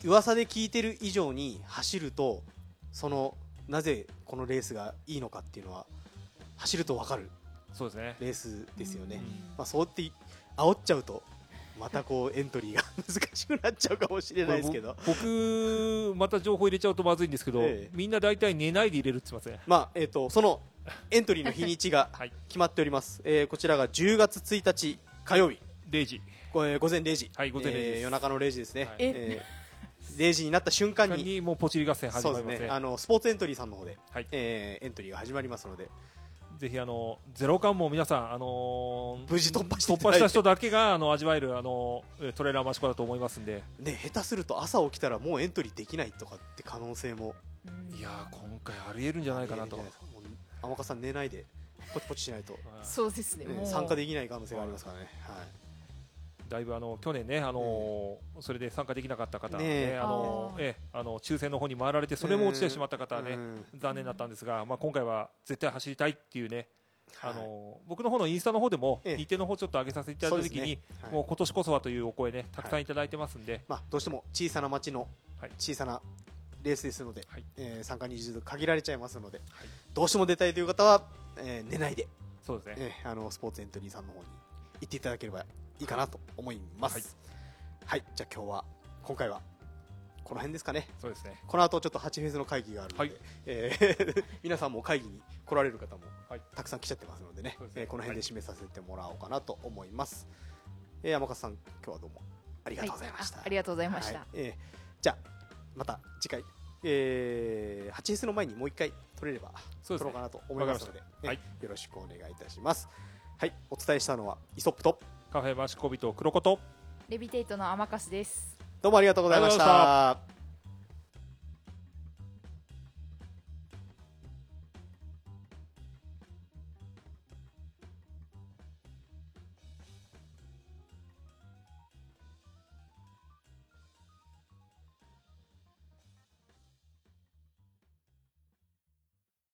A: 噂で聞いてる以上に走るとそのなぜこのレースがいいのかっていうのは走ると分かる。
B: そうですね。
A: レースですよね、
B: うん。
A: まあ、そうやって煽っちゃうとまたこうエントリーが 難しくなっちゃうかもしれないですけど。
B: 僕また情報入れちゃうとまずいんですけど、
A: ええ。
B: みんな大体寝ないで入れるって言ってますね
A: まあえー、とそのエントリーの日にちが
B: はい。
A: 決まっております、えーこちらが10月1日火曜日。
B: 0時
A: こえー午前0時、
B: はい午前0時
A: えー夜中の0時ですね、
B: はい。
A: えー0時になった瞬間に
B: にもうポチリ合戦始
A: そうで
B: まりますね
A: すね。あのスポーツエントリーさんの方で、
B: はい。
A: えーエントリーが始まりますので
B: ぜひあのゼロ感も皆さん、あのー
A: 無事突破し
B: 突破した人だけがあの味わえるあのえトレーラーマシコだと思いますんで。
A: ね、下手すると朝起きたらもうエントリーできないとかって可能性も。
C: うん
B: いやー今回ありえるんじゃないかなと。
A: 天岡さん寝ないでポチポチしないと、
C: そうですね
A: ね参加できない可能性がありますからね、はい
B: だいぶあの去年ね、あのーそれで参加できなかった方、
A: ね
B: ね
A: え。
B: あの
C: あー。
B: ええあの抽選の方に回られてそれも落ちてしまった方はね、
A: うん。
B: 残念だったんですが、まあ、今回は絶対走りたいっていうね、
A: はい。
B: あのー僕の方のインスタの方でも
A: ええ。
B: 日程の方ちょっと上げさせていただいた時に、
A: そうですね。はい。
B: もう今年こそはというお声ねたくさんいただいてますんで、
A: まあ、どうしても小さな町の
B: はい。
A: 小さなレースですので、
B: はい。
A: えー参加人数限られちゃいますので、
B: はい。
A: どうしても出たいという方は、えー寝ないで、
B: そうですね、
A: えーあのスポーツエントリーさんの方に行っていただければいいかなと思います。はい、じゃあ今日は今回はこの辺ですかね。
B: そうですね、
A: この後ちょっと8フェスの会議があるので、
B: はい。
A: えー 皆さんも会議に来られる方も
B: はい。
A: たくさん来ちゃってますのでね、
B: そうですね。
A: えーこの辺で締めさせてもらおうかなと思います。えー山勝さん、今日はどうもありがとうございました。
C: はい。あありがとうございました。
A: はい。えーじゃあまた次回、えー、8フェスの前にもう一回取れれば
B: ね。
A: 取ろうかなと思いますので、
B: わかりました。
A: ねよろしくお願いいたします。はい、お伝えしたのはイソップと
B: カフェマシコビと黒子と。
C: レビテイトのです。
A: どうもありがとうございました。